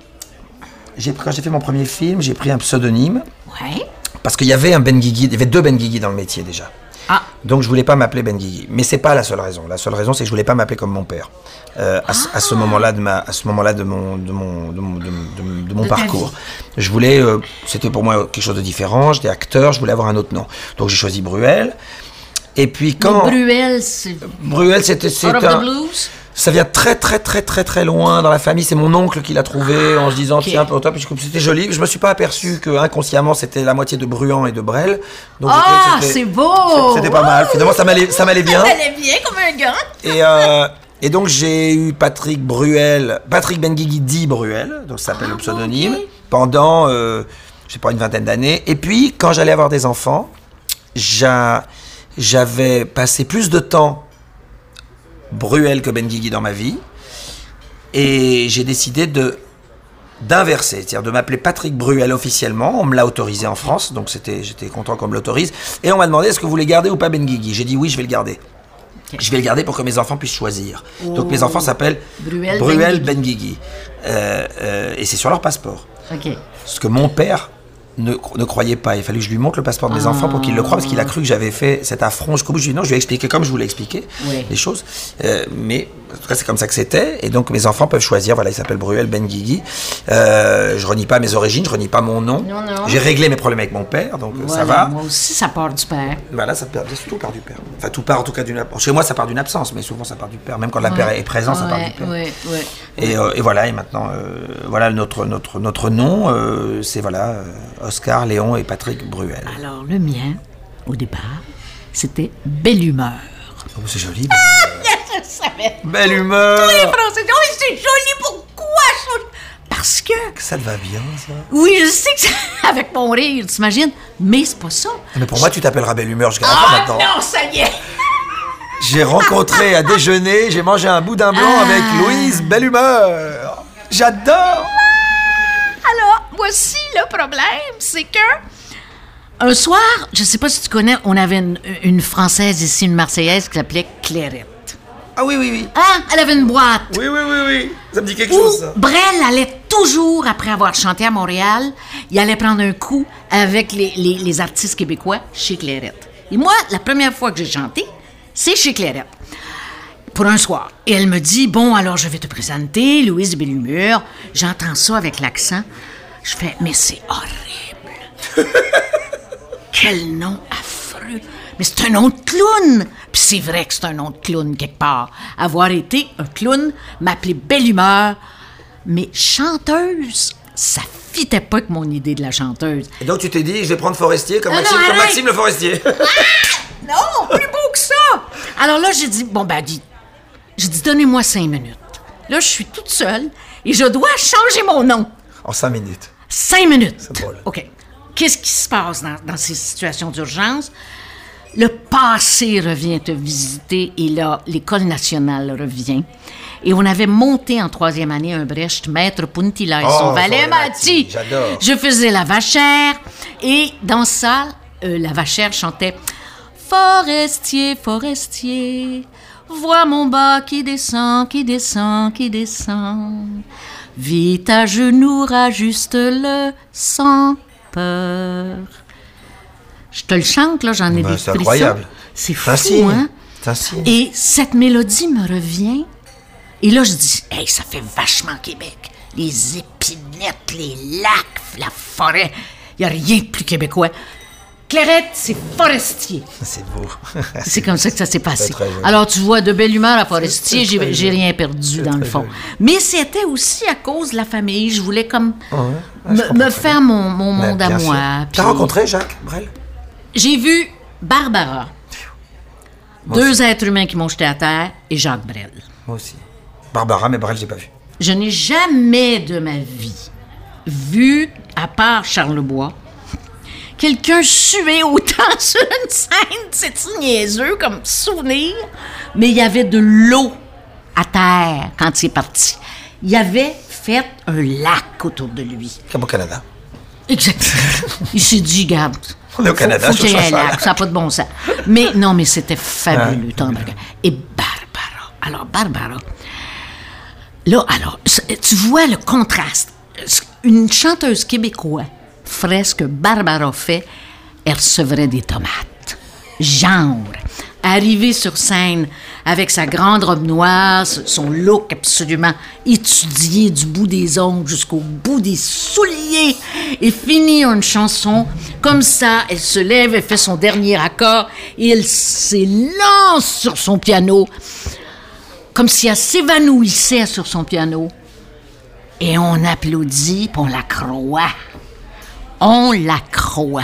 Quand j'ai fait mon premier film, j'ai pris un pseudonyme Ouais. parce qu'il y avait un Ben Guigui, il y avait deux Ben Guigui dans le métier déjà. Ah, Donc je voulais pas m'appeler Ben Guigui. Mais c'est pas la seule raison. La seule raison, c'est que je voulais pas m'appeler comme mon père. Euh, à, ce- à ce moment-là de ma, à ce moment-là de mon, de mon, de mon, de, de- de mon parcours. Je voulais, euh, c'était pour moi quelque chose de différent. J'étais acteur, je voulais avoir un autre nom. Donc j'ai choisi Bruel. Et puis quand mais Bruel, c'est Bruel, c'était, c'est un- the Blues? Ça vient très très très très très loin dans la famille. C'est mon oncle qui l'a trouvé en se disant tiens au top. Puis C'était joli. Je me suis pas aperçu que inconsciemment c'était la moitié de Bruant et de Brel. Donc Ah, c'est beau! C'était pas mal. Finalement ça m'allait ça m'allait bien. Bien comme un gars. Et, euh, et donc j'ai eu Patrick Bruel, Patrick Benguigui dit Bruel, donc ça s'appelle le pseudonyme, ok. pendant, euh, je sais pas, une vingtaine d'années. Et puis quand j'allais avoir des enfants, j'a- j'avais passé plus de temps Bruel que Benguigui dans ma vie. Et j'ai décidé de d'inverser, c'est-à-dire de m'appeler Patrick Bruel officiellement. On me l'a autorisé en France, donc c'était, j'étais content qu'on me l'autorise. Et on m'a demandé est-ce que vous voulez garder ou pas Benguigui. J'ai dit oui, je vais le garder. Je vais le garder pour que mes enfants puissent choisir. Donc mes enfants s'appellent Bruel Bruel Benguigui. Benguigui. Euh, euh, et c'est sur leur passeport. OK. Ce que mon père ne, ne croyait pas. Il fallait que je lui montre le passeport de mes enfants pour qu'il le croie, parce qu'il a cru que j'avais fait cet affront jusqu'au bout. Je lui ai dit non, je lui ai expliqué comme je voulais expliquer Oui. les choses. Euh, mais en tout cas, c'est comme ça que c'était. Et donc, mes enfants peuvent choisir. Voilà, il s'appelle Bruel Benguigui. Euh, je renie pas mes origines, je renie pas mon nom. Non, non. J'ai réglé mes problèmes avec mon père, donc euh, ça va. Moi aussi, ça part du père. Voilà, ça part, tout part du père. Enfin, tout part en tout cas d'une absence. Chez moi, ça part d'une absence, mais souvent ça part du père. Même quand la père est présent, ça part du père. Oui. Et, euh, et voilà, et maintenant, euh, voilà notre, notre, notre nom, c'est voilà, Oscar, Léon et Patrick Bruel. Alors, le mien, au départ, c'était Belle Humeur. Oh, c'est joli. Je savais. Belle humeur Les Français disent, oh, c'est joli, pourquoi ça? Parce que, Ça te va bien, ça? Oui, je sais que c'est avec mon rire, t'imagines, mais c'est pas ça. Mais pour moi, tu t'appelleras Belle humeur jusqu'à la fin Ah maintenant. non, ça y est! J'ai rencontré à déjeuner, j'ai mangé un boudin blanc Ah. avec Louise Belle humeur. J'adore voici le problème, c'est que un soir, je sais pas si tu connais, on avait une, une Française ici, une Marseillaise qui s'appelait Clairette. Ah oui, oui, oui. Hein? Elle avait une boîte. Oui, oui, oui, oui. Ça me dit quelque Où chose, ça. Brel allait toujours, après avoir chanté à Montréal, il allait prendre un coup avec les, les- les artistes québécois chez Clairette. Et moi, la première fois que j'ai chanté, c'est chez Clairette. Pour un soir. Et elle me dit Bon, alors je vais te présenter Louise Bellumur. J'entends ça avec l'accent. Je fais Mais c'est horrible. Quel nom affreux. Mais c'est un nom de clown. Puis c'est vrai que c'est un nom de clown quelque part. Avoir été un clown, m'appeler Belle Humeur. Mais chanteuse, ça fitait pas avec mon idée de la chanteuse. Et donc tu t'es dit, je vais prendre Forestier comme, Ah Maxime, non, comme. Maxime le Forestier. Non, plus beau que ça! Alors là, j'ai dit, bon, ben, dis, j'ai dit, donnez-moi cinq minutes. Là, je suis toute seule et je dois changer mon nom. En cinq minutes. Cinq minutes. drôle. OK. Qu'est-ce qui se passe dans, dans ces situations d'urgence? Le passé revient te visiter et là, l'École nationale revient. Et on avait monté en troisième année un Brecht, Maître Puntila et Oh, son valet valet. Mati, j'adore. Je faisais la vachère et dans ça, euh, la vachère chantait Forestier, forestier, vois mon bas qui descend, qui descend, qui descend. Vite à genoux, rajuste-le sans peur. Je te le chante, là, j'en ai Ben, des c'est incroyable. C'est fou, signe. hein? Et cette mélodie me revient. Et là, je dis, hey, ça fait vachement Québec. Les épinettes, les lacs, la forêt. Il n'y a rien de plus québécois. Clairette, c'est forestier. C'est beau. C'est comme ça que ça s'est passé. Alors, tu vois, de belle humeur à forestier, j'ai rien perdu dans le fond. Mais c'était aussi à cause de la famille. Je voulais comme Ah je me, faire mon, monde à sûr. moi. T'as puis- rencontré Jacques Brel? J'ai vu Barbara. Deux êtres humains qui m'ont jeté à terre et Jacques Brel. Moi aussi. Barbara, mais Brel, j'ai pas vu. Je n'ai jamais de ma vie vu, à part Charlebois, quelqu'un suer autant sur une scène. C'est niaiseux comme souvenir? Mais il y avait de l'eau à terre quand il est parti. Il avait fait un lac autour de lui. Comme au Canada. Exact. il s'est dit, garde. On est au Canada, Faut, faut je qu'il y ait un cherche un lac, lac. ça n'a pas de bon sens. Mais non, mais c'était fabuleux. Et Barbara. Alors, Barbara. Là, alors, tu vois le contraste. Une chanteuse québécoise ce que Barbara fait, elle recevrait des tomates. Genre, arriver sur scène avec sa grande robe noire, son look absolument étudié du bout des ongles jusqu'au bout des souliers, et finir une chanson comme ça, elle se lève, elle fait son dernier accord, et elle s'élance sur son piano, comme si elle s'évanouissait sur son piano. Et on applaudit, on la croit. On la croit.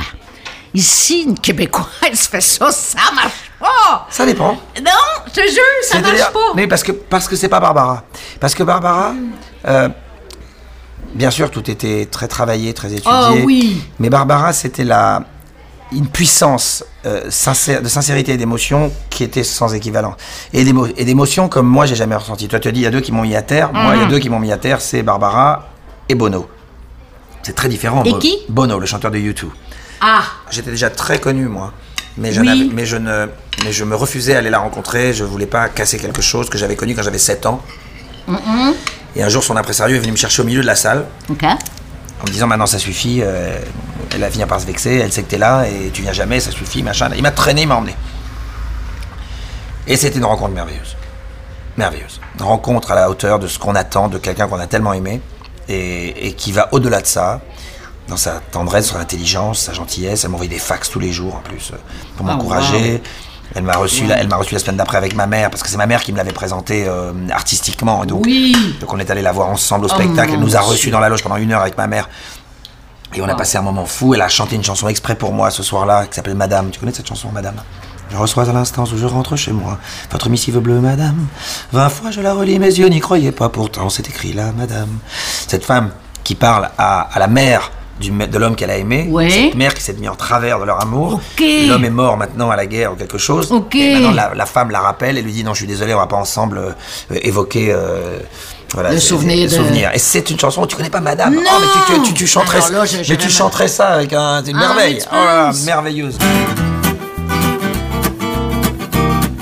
Ici, une Québécoise fait ça, ça marche pas. Ça dépend. Non, je te jure, ça marche pas. Mais parce que parce que c'est pas Barbara. Parce que Barbara, euh, bien sûr, tout était très travaillé, très étudié. Ah oui. Mais Barbara, c'était la une puissance euh, sincère, de sincérité et d'émotion qui était sans équivalent. Et d'émo- et d'émotion comme moi, j'ai jamais ressenti. Toi, tu te dis, il y a deux qui m'ont mis à terre. Moi, il y a deux qui m'ont mis à terre, c'est Barbara et Bono. C'est très différent. Et Bo- qui Bono, le chanteur de U2. Ah, J'étais déjà très connu, moi. Mais je, Oui. n'avais- mais, je ne, mais je me refusais à aller la rencontrer. Je voulais pas casser quelque chose que j'avais connu quand j'avais 7 ans. Et un jour, son impresario est venu me chercher au milieu de la salle OK? en me disant maintenant ça suffit. euh, elle va finir par se vexer. Elle sait que t'es là et tu viens jamais. Ça suffit, machin. Il m'a traîné, il m'a emmené. Et c'était une rencontre merveilleuse. Merveilleuse. Une rencontre à la hauteur de ce qu'on attend de quelqu'un qu'on a tellement aimé et, et qui va au-delà de ça, dans sa tendresse, son intelligence, sa gentillesse. Elle m'envoyait des fax tous les jours en plus euh, pour Oh, m'encourager. Elle m'a reçu, la, elle m'a reçu la semaine d'après avec ma mère parce que c'est ma mère qui me l'avait présenté euh, artistiquement. Et donc, Oui. donc on est allé la voir ensemble au Oh, spectacle. Elle nous a reçus dans la loge pendant une heure avec ma mère. Et on a passé un moment fou. Elle a chanté une chanson exprès pour moi ce soir-là qui s'appelle Madame. Tu connais cette chanson, Madame? Je reçois à l'instant où je rentre chez moi votre missive bleue, Madame. Vingt fois je la relis, mes yeux n'y croyaient pas. Pourtant, c'est écrit là, Madame. Cette femme qui parle à, à la mère du, de l'homme qu'elle a aimé. Ouais. Cette mère qui s'est mis en travers de leur amour. L'homme est mort maintenant à la guerre ou quelque chose. Et maintenant, la, la femme la rappelle et lui dit non, je suis désolé, on va pas ensemble euh, euh, évoquer. euh, voilà, Le souvenir le de- souvenir. Et c'est une chanson, tu connais pas Madame? Non. Oh, mais tu, tu, tu, tu chanterais, là, mais tu chanterais ça avec un, une Ah, merveille. Oh merveilleuse.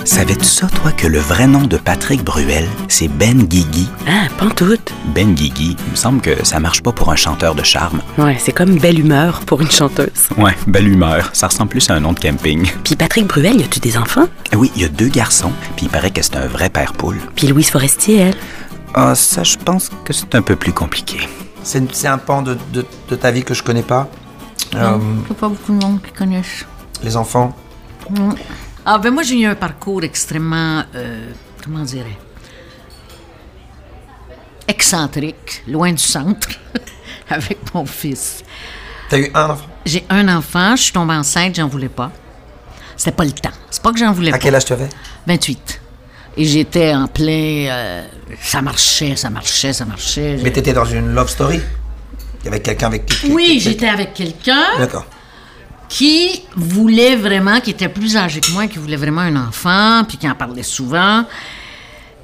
Savais-tu ça, toi, que le vrai nom de Patrick Bruel, c'est Ben Guigui? Ah, pantoute. Ben Guigui, il me semble que ça marche pas pour un chanteur de charme. Ouais, c'est comme belle humeur pour une chanteuse. Ouais, belle humeur. Ça ressemble plus à un nom de camping. Puis Patrick Bruel, y a-tu des enfants? Oui, il y a deux garçons, puis il paraît que c'est un vrai père poule. Puis Louise Forestier, elle? Ah, ça, je pense que c'est un peu plus compliqué. C'est un pan de, de, de ta vie que je connais pas. Euh, Il n'y a pas beaucoup de monde qui connaissent. les enfants? Ah, ben moi, j'ai eu un parcours extrêmement. euh, comment dirais Excentrique, loin du centre, avec mon fils. T'as eu un enfant? J'ai un enfant, je suis tombée enceinte, j'en voulais pas. C'était pas le temps. C'est pas que j'en voulais À pas. quel âge tu avais 28. Et j'étais en plein. euh, ça marchait, ça marchait, ça marchait. Mais t'étais dans une love story? Avec quelqu'un avec qui Oui, j'étais avec quelqu'un D'accord. Qui voulait vraiment, qui était plus âgé que moi, qui voulait vraiment un enfant, puis qui en parlait souvent.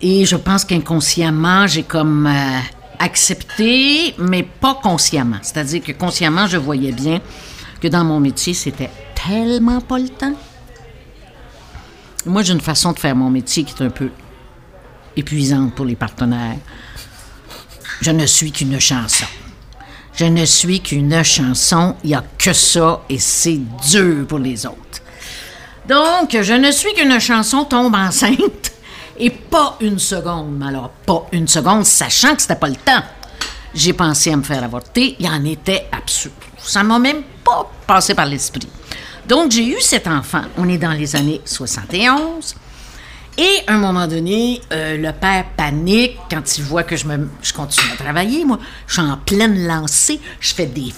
Et je pense qu'inconsciemment, j'ai comme euh, accepté, mais pas consciemment. C'est-à-dire que consciemment, je voyais bien que dans mon métier, c'était tellement pas le temps. Moi, j'ai une façon de faire mon métier qui est un peu épuisante pour les partenaires. Je ne suis qu'une chanson. Je ne suis qu'une chanson, il n'y a que ça et c'est dur pour les autres. Donc, je ne suis qu'une chanson tombe enceinte et pas une seconde. Mais alors, pas une seconde, sachant que c'était pas le temps. J'ai pensé à me faire avorter, il en était absurde. Ça m'a même pas passé par l'esprit. Donc, j'ai eu cet enfant. On est dans les années 71. Et à un moment donné, euh, le père panique quand il voit que je, me, je continue à travailler. Moi, je suis en pleine lancée, je fais des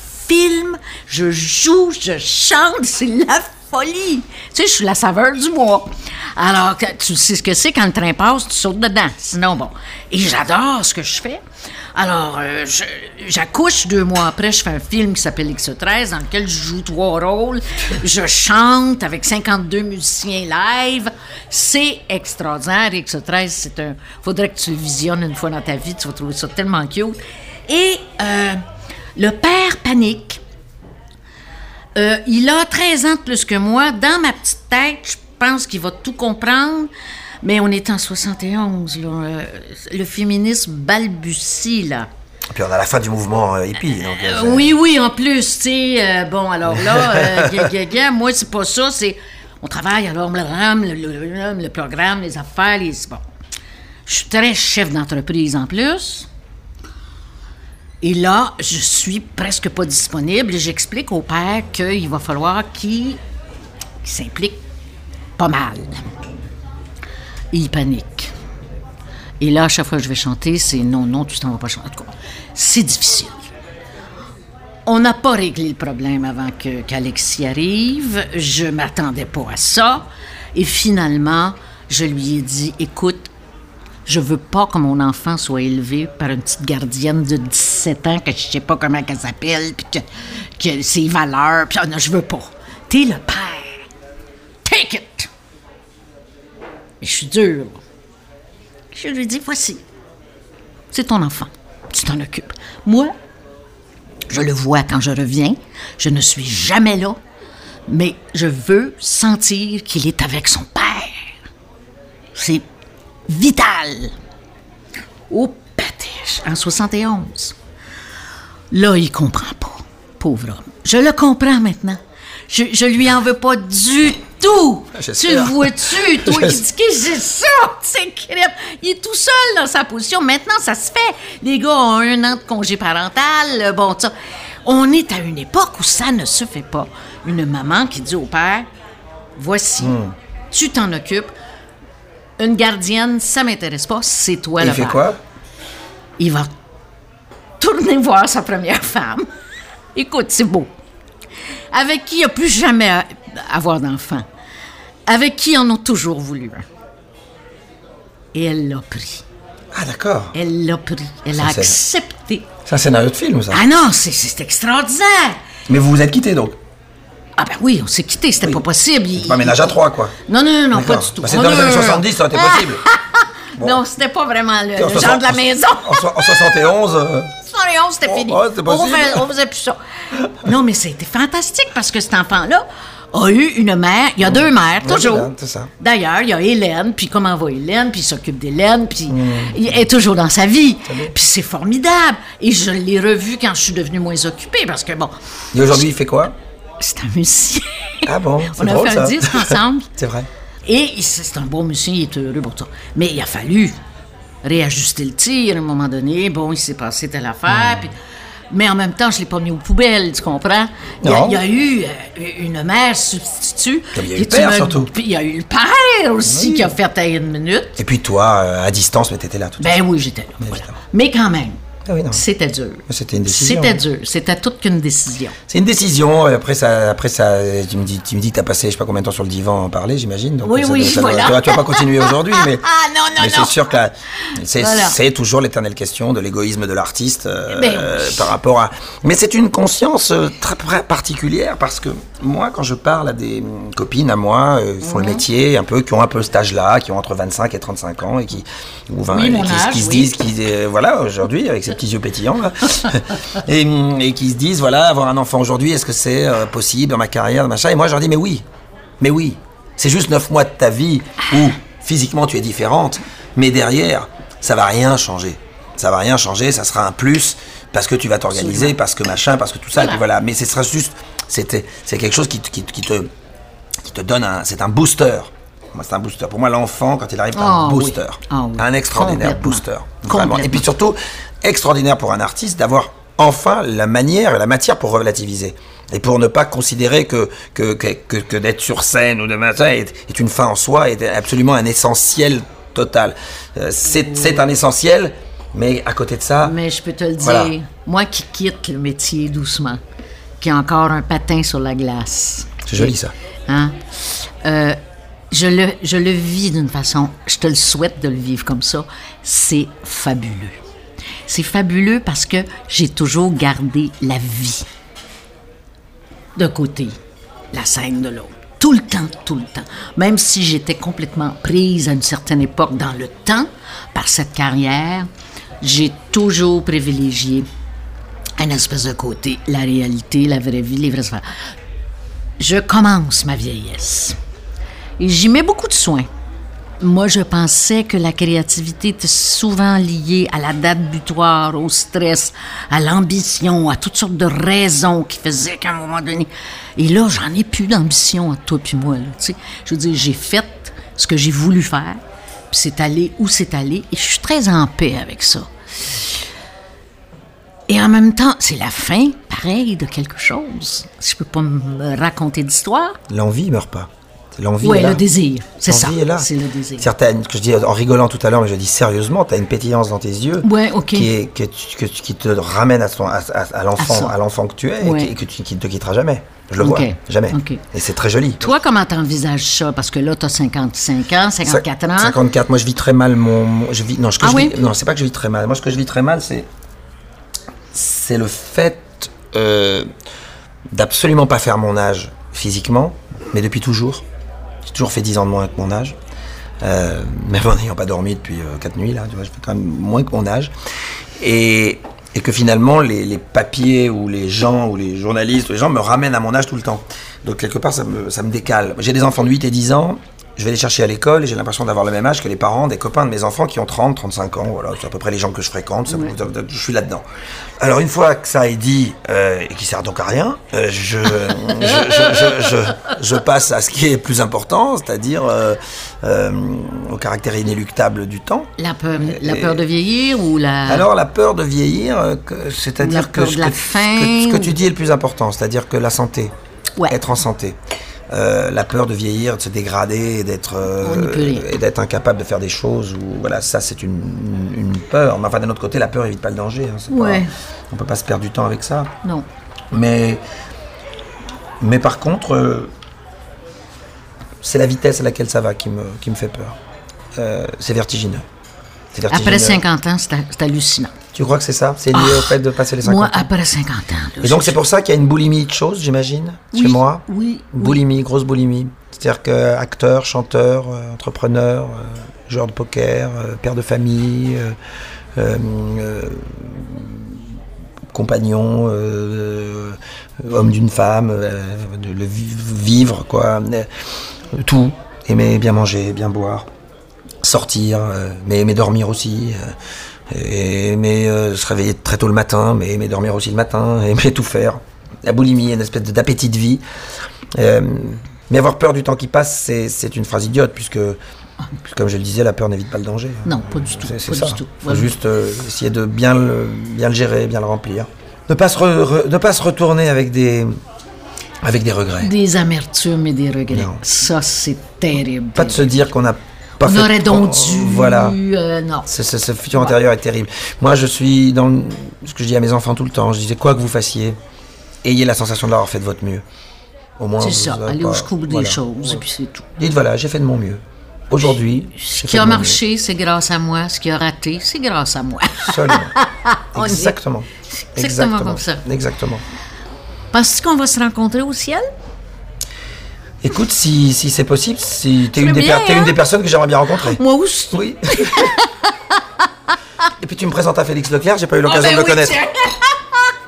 je joue, je chante, c'est la folie. Tu sais, je suis la saveur du mois. Alors, tu sais ce que c'est quand le train passe, tu sautes dedans. Sinon, bon. Et j'adore ce que je fais. Alors, euh, j'accouche deux mois après, je fais un film qui s'appelle X13 dans lequel je joue trois rôles. Je chante avec 52 musiciens live. C'est extraordinaire. X13, c'est un. Faudrait que tu le visionnes une fois dans ta vie, tu vas trouver ça tellement cute. Et euh, le père panique. Euh, il a 13 ans de plus que moi. Dans ma petite tête, je pense qu'il va tout comprendre. Mais on est en 71, là. Euh, le féminisme balbutie, là. Et puis on a la fin du mouvement euh, hippie. Donc, euh, oui, oui, en plus, tu sais. bon, alors là, gna, gna, gna, moi, c'est pas ça. C'est. On travaille, alors, le, le- le- le programme, les affaires, les. Bon. Je suis très chef d'entreprise en plus. Et là, je suis presque pas disponible et j'explique au père qu'il va falloir qu'il s'implique pas mal. Et il panique. Et là, à chaque fois que je vais chanter, c'est non, non, tu t'en vas pas chanter. C'est difficile. On n'a pas réglé le problème avant qu'Alexis arrive. Je m'attendais pas à ça. Et finalement, je lui ai dit, écoute, je veux pas que mon enfant soit élevé par une petite gardienne de 17 ans que je sais pas comment elle s'appelle, puis que, ses valeurs, puis ah non, je veux pas. T'es le père. Take it! Et je suis dure. Je lui dis, voici. C'est ton enfant. Tu t'en occupes. Moi, je le vois quand je reviens. Je ne suis jamais là. Mais je veux sentir qu'il est avec son père. C'est vital. Au pâtiche, en 71. Là, il comprend pas, pauvre homme. Je le comprends maintenant. Je, je lui en veux pas du tout. Tu j'espère. le vois-tu, toi, qui J'espère. dis que c'est ça, c'est crème. Il est tout seul dans sa position. Maintenant, ça se fait. Les gars ont un an de congé parental. Bon, ça. On est à une époque où ça ne se fait pas. Une maman qui dit au père Voici, Hmm. tu t'en occupes. Une gardienne, ça m'intéresse pas, c'est toi le il fait père. quoi? Il va tourner voir sa première femme. Écoute, c'est beau. Avec qui il n'a plus jamais à- avoir d'enfant. Avec qui en ont toujours voulu un. Et elle l'a pris. Ah, d'accord. Elle l'a pris. Elle a Ça, c'est- accepté. C'est un scénario de film, ça. Ah non, c'est- extraordinaire. Mais vous vous êtes quittés, donc Ah ben oui, on s'est quittés, c'était Oui. pas possible. Il- pas ménage à trois, quoi. Non, non, non, non, pas du tout. Bah, c'est dans les années non, non. 70, ça aurait été possible. Bon. Non, c'était pas vraiment le, le genre de la maison. En, en 71, euh, 71, c'était Oh, fini. ouais, on, faisait, on faisait plus ça. Non, mais c'était fantastique parce que cet enfant-là a eu une mère. Il y a deux mères, Ouais, toujours. Hélène, c'est ça. D'ailleurs, il y a Hélène, puis comment va Hélène, puis il s'occupe d'Hélène, puis Hmm. il est toujours dans sa vie. Puis c'est formidable. Et je l'ai revu quand je suis devenue moins occupée parce que, bon, Et aujourd'hui, il fait quoi? C'est un musicien. Ah bon, On a drôle, fait un ça. disque ensemble. C'est vrai. Et c'est un bon musicien, il est heureux pour ça. Mais il a fallu réajuster le tir à un moment donné. Bon, il s'est passé telle Hmm. affaire. puis- Mais en même temps, je ne l'ai pas mis aux poubelles, tu comprends? Il y a, Non. il y a eu euh, une mère substitut. Il y a eu puis le tu père, surtout. puis il y a eu le père aussi qui a fait tailler une minute. Et puis toi, euh, à distance, mais t'étais là tout Ben oui, j'étais là. voilà. Mais quand même, Ah oui, c'était dur. C'était une décision. C'était dur. C'était toute qu'une décision. C'est une décision. Après ça, après ça, tu me dis, tu me dis que t'as passé, je sais pas combien de temps sur le divan à en parler, j'imagine. Oui, ça oui, ça voilà. Tu vas, tu vas pas continuer aujourd'hui, mais. Ah, non, non, mais c'est sûr que c'est, Voilà. toujours l'éternelle question de l'égoïsme de l'artiste euh, Ben euh, par rapport à. Mais c'est une conscience euh, très très particulière parce que moi, quand je parle à des hum, copines à moi, euh, qui font le métier, un peu, qui ont un peu cet âge-là, qui ont entre 25 et 35 ans et qui, ou 20, Oui, et qui, âge, qui se disent, qui, euh, voilà, aujourd'hui, avec ces petits yeux pétillants, là, et, et qui se disent, voilà, avoir un enfant aujourd'hui, est-ce que c'est euh, possible dans ma carrière, machin? Et moi, je leur dis, mais oui, mais oui, c'est juste 9 mois de ta vie où physiquement tu es différente, mais derrière, ça va rien changer. Ça va rien changer, ça sera un plus parce que tu vas t'organiser, parce que machin, parce que tout ça, et puis voilà. Mais ce sera juste, c'était, c'est quelque chose qui, te- qui, qui te, qui te donne un, c'est un booster. C'est un booster. Pour moi, l'enfant, quand il arrive, c'est un Ah oui. booster. Ah oui. Un extraordinaire booster. Vraiment. Et puis surtout, extraordinaire pour un artiste d'avoir enfin la manière et la matière pour relativiser. Et pour ne pas considérer que, que, que, que- que d'être sur scène ou de machin est, est une fin en soi, est absolument un essentiel total. Euh, c'est un essentiel, mais à côté de ça, Mais je peux te le dire, moi qui quitte le métier doucement, qui a encore un patin sur la glace. c'est joli ça. Hein? Euh, je, le, je le vis d'une façon, je te le souhaite de le vivre comme ça, c'est fabuleux. C'est fabuleux parce que j'ai toujours gardé la vie d'un côté, la scène de l'autre. Tout le temps, tout le temps. Même si j'étais complètement prise à une certaine époque dans le temps par cette carrière, j'ai toujours privilégié un espèce de côté, la réalité, la vraie vie, les vraies affaires. Je commence ma vieillesse. Et j'y mets beaucoup de soin. Moi, je pensais que la créativité était souvent liée à la date butoir, au stress, à l'ambition, à toutes sortes de raisons qui faisaient qu'à un moment donné. Et là, j'en ai plus d'ambition à toi puis moi. Là, tu sais. je veux dire, j'ai fait ce que j'ai voulu faire, puis c'est allé où c'est allé, et je suis très en paix avec ça. Et en même temps, c'est la fin, pareil, de quelque chose. Je peux pas me raconter d'histoire. L'envie meurt pas. L'envie est là. le désir. C'est ça. Est là. C'est le désir. Certaines, que je dis en rigolant tout à l'heure, mais je dis sérieusement, tu as une pétillance dans tes yeux Ouais, ok. qui, est, que tu- que tu- qui te ramène à, son- à, à- à l'enfant, À que tu es Ouais. et, que tu, qui ne te quittera jamais. Je le Ok. vois, jamais. Et c'est très joli. Toi, comment t'envisages ça? Parce que là, t'as 55 ans, 54 ans. 54. Moi, je vis très mal mon. mon- je vis, non, ce que Ah je oui? vis- non, c'est pas que je vis très mal. Moi, ce que je vis très mal, c'est. C'est le fait euh, d'absolument pas faire mon âge physiquement, mais depuis toujours. J'ai toujours fait 10 ans de moins que mon âge. Euh, même en n'ayant pas dormi depuis 4 nuits, là, tu vois, je fais quand même moins que mon âge. Et, et que finalement les, les papiers ou les gens ou les journalistes ou les gens me ramènent à mon âge tout le temps. Donc quelque part ça me, ça me décale. J'ai des enfants de 8 et 10 ans, je vais les chercher à l'école et j'ai l'impression d'avoir le même âge que les parents des copains de mes enfants qui ont 30, 35 ans. Voilà, c'est à peu près les gens que je fréquente, ça- je suis là-dedans. Alors une fois que ça est dit, euh, et qui sert donc à rien, euh, je, je, je, je, je- je passe à ce qui est plus important, c'est-à-dire euh, euh, au caractère inéluctable du temps. La peur, la peur de vieillir ou la... Alors la peur de vieillir, que- Ou la c'est-à-dire que, ce que- faim, ce que, ce que tu dis est le plus important, c'est-à-dire que la santé, Ouais. être en santé. Euh, la peur de vieillir, de se dégrader, d'être euh, et d'être incapable de faire des choses. Ou voilà, ça c'est une, une une peur. Mais enfin d'un autre côté, la peur évite pas le danger. hein, c'est pas- Ouais. on peut pas se perdre du temps avec ça. Non. Mais, mais par contre, euh, c'est la vitesse à laquelle ça va qui me, qui me fait peur. C'est vertigineux. Vertigineux. Après 50 ans, c'est hallucinant. Tu crois que c'est ça? C'est lié au fait de passer les 50 Moi, ans? après 50 ans... Et donc c'est pour ça qu'il y a une boulimie de choses, j'imagine, chez moi? oui, oui. Boulimie, grosse boulimie. C'est-à-dire que acteur, chanteur, euh, entrepreneur, euh, joueur de poker, euh, père de famille, compagnon, homme d'une femme, de le vi- vivre, quoi. tout. Aimer bien manger, bien boire, sortir, mais aimer dormir aussi. Et aimer euh, se réveiller très tôt le matin, mais aimer dormir aussi le matin, aimer tout faire. La boulimie, une espèce d'appétit de vie. Euh, mais avoir peur du temps qui passe, c'est une phrase idiote, puisque, puisque, comme je le disais, la peur n'évite pas le danger. Non, pas du tout, C'est ça. du tout. faut juste euh, essayer de bien le, bien le gérer, bien le remplir. Ne pas se, re- re- ne pas se retourner avec des, avec des regrets. Des amertumes et des regrets. Non. Ça, c'est terrible. Pas de se dire qu'on n'a pas On fait... aurait donc dû... Voilà. euh, non. Ce, ce- ce futur intérieur est terrible. Moi, je suis dans le- ce que je dis à mes enfants tout le temps. Je disais, quoi que vous fassiez, ayez la sensation de l'avoir fait de votre mieux. Au moins, C'est ça. Aller pas- jusqu'au bout voilà. des choses, et puis c'est tout. Dites, voilà, j'ai fait de mon mieux. Aujourd'hui, Ce qui a marché, c'est grâce à moi. Ce qui a raté, c'est grâce à moi. Absolument. Est- Exactement. Exactement comme ça. Exactement. Penses-tu qu'on va se rencontrer au ciel? Écoute, si, si c'est possible, si t'es une, des bien, per- t'es une hein. des personnes que j'aimerais bien rencontrer. Moi aussi. Oui. Et puis tu me présentes à Félix Leclerc, j'ai pas eu Ah, l'occasion ben de le oui, connaître. tiens.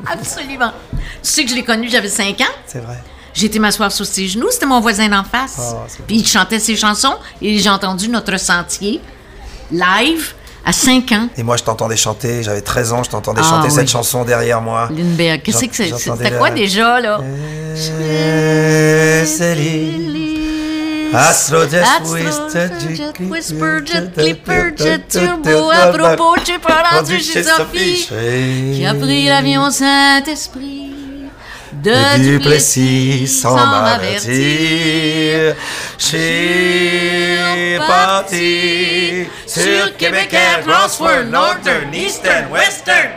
Absolument. Tu sais que je l'ai connu, j'avais 5 ans. C'est vrai. J'ai été m'asseoir sur ses genoux, c'était mon voisin d'en face. Ah, c'est Puis il chantait ses chansons et j'ai entendu notre sentier live à 5 ans. Et moi, je t'entendais chanter, j'avais 13 ans, je t'entendais Ah, chanter oui. cette chanson derrière moi. Lindbergh, qu'est-ce que c'est? C'était quoi déjà, là? Eh. Astro just Astro, whispered, jet whisper, jet clipper, jet turbo. À propos, j'ai pas rendu chez Sophie. J'ai appris l'avion Saint-Esprit. De Du Plessis sans m'avertir, j'ai parti sur Québec Air, Northern, Eastern, Western,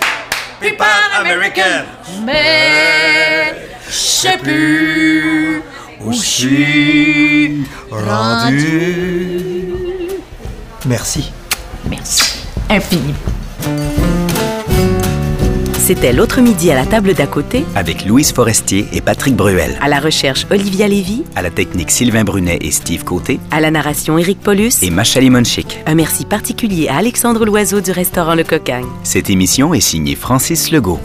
puis Pan American. Mais je sais plus où je suis rendu. Merci. Merci infiniment. C'était l'autre midi à la table d'à côté, Avec Louise Forestier et Patrick Bruel. à la recherche Olivia Lévy, À la technique Sylvain Brunet et Steve Côté. à la narration Éric Paulus. Et Macha Limonchik. Un merci particulier à Alexandre Loiseau du restaurant Le Cocagne. Cette émission est signée Francis Legault.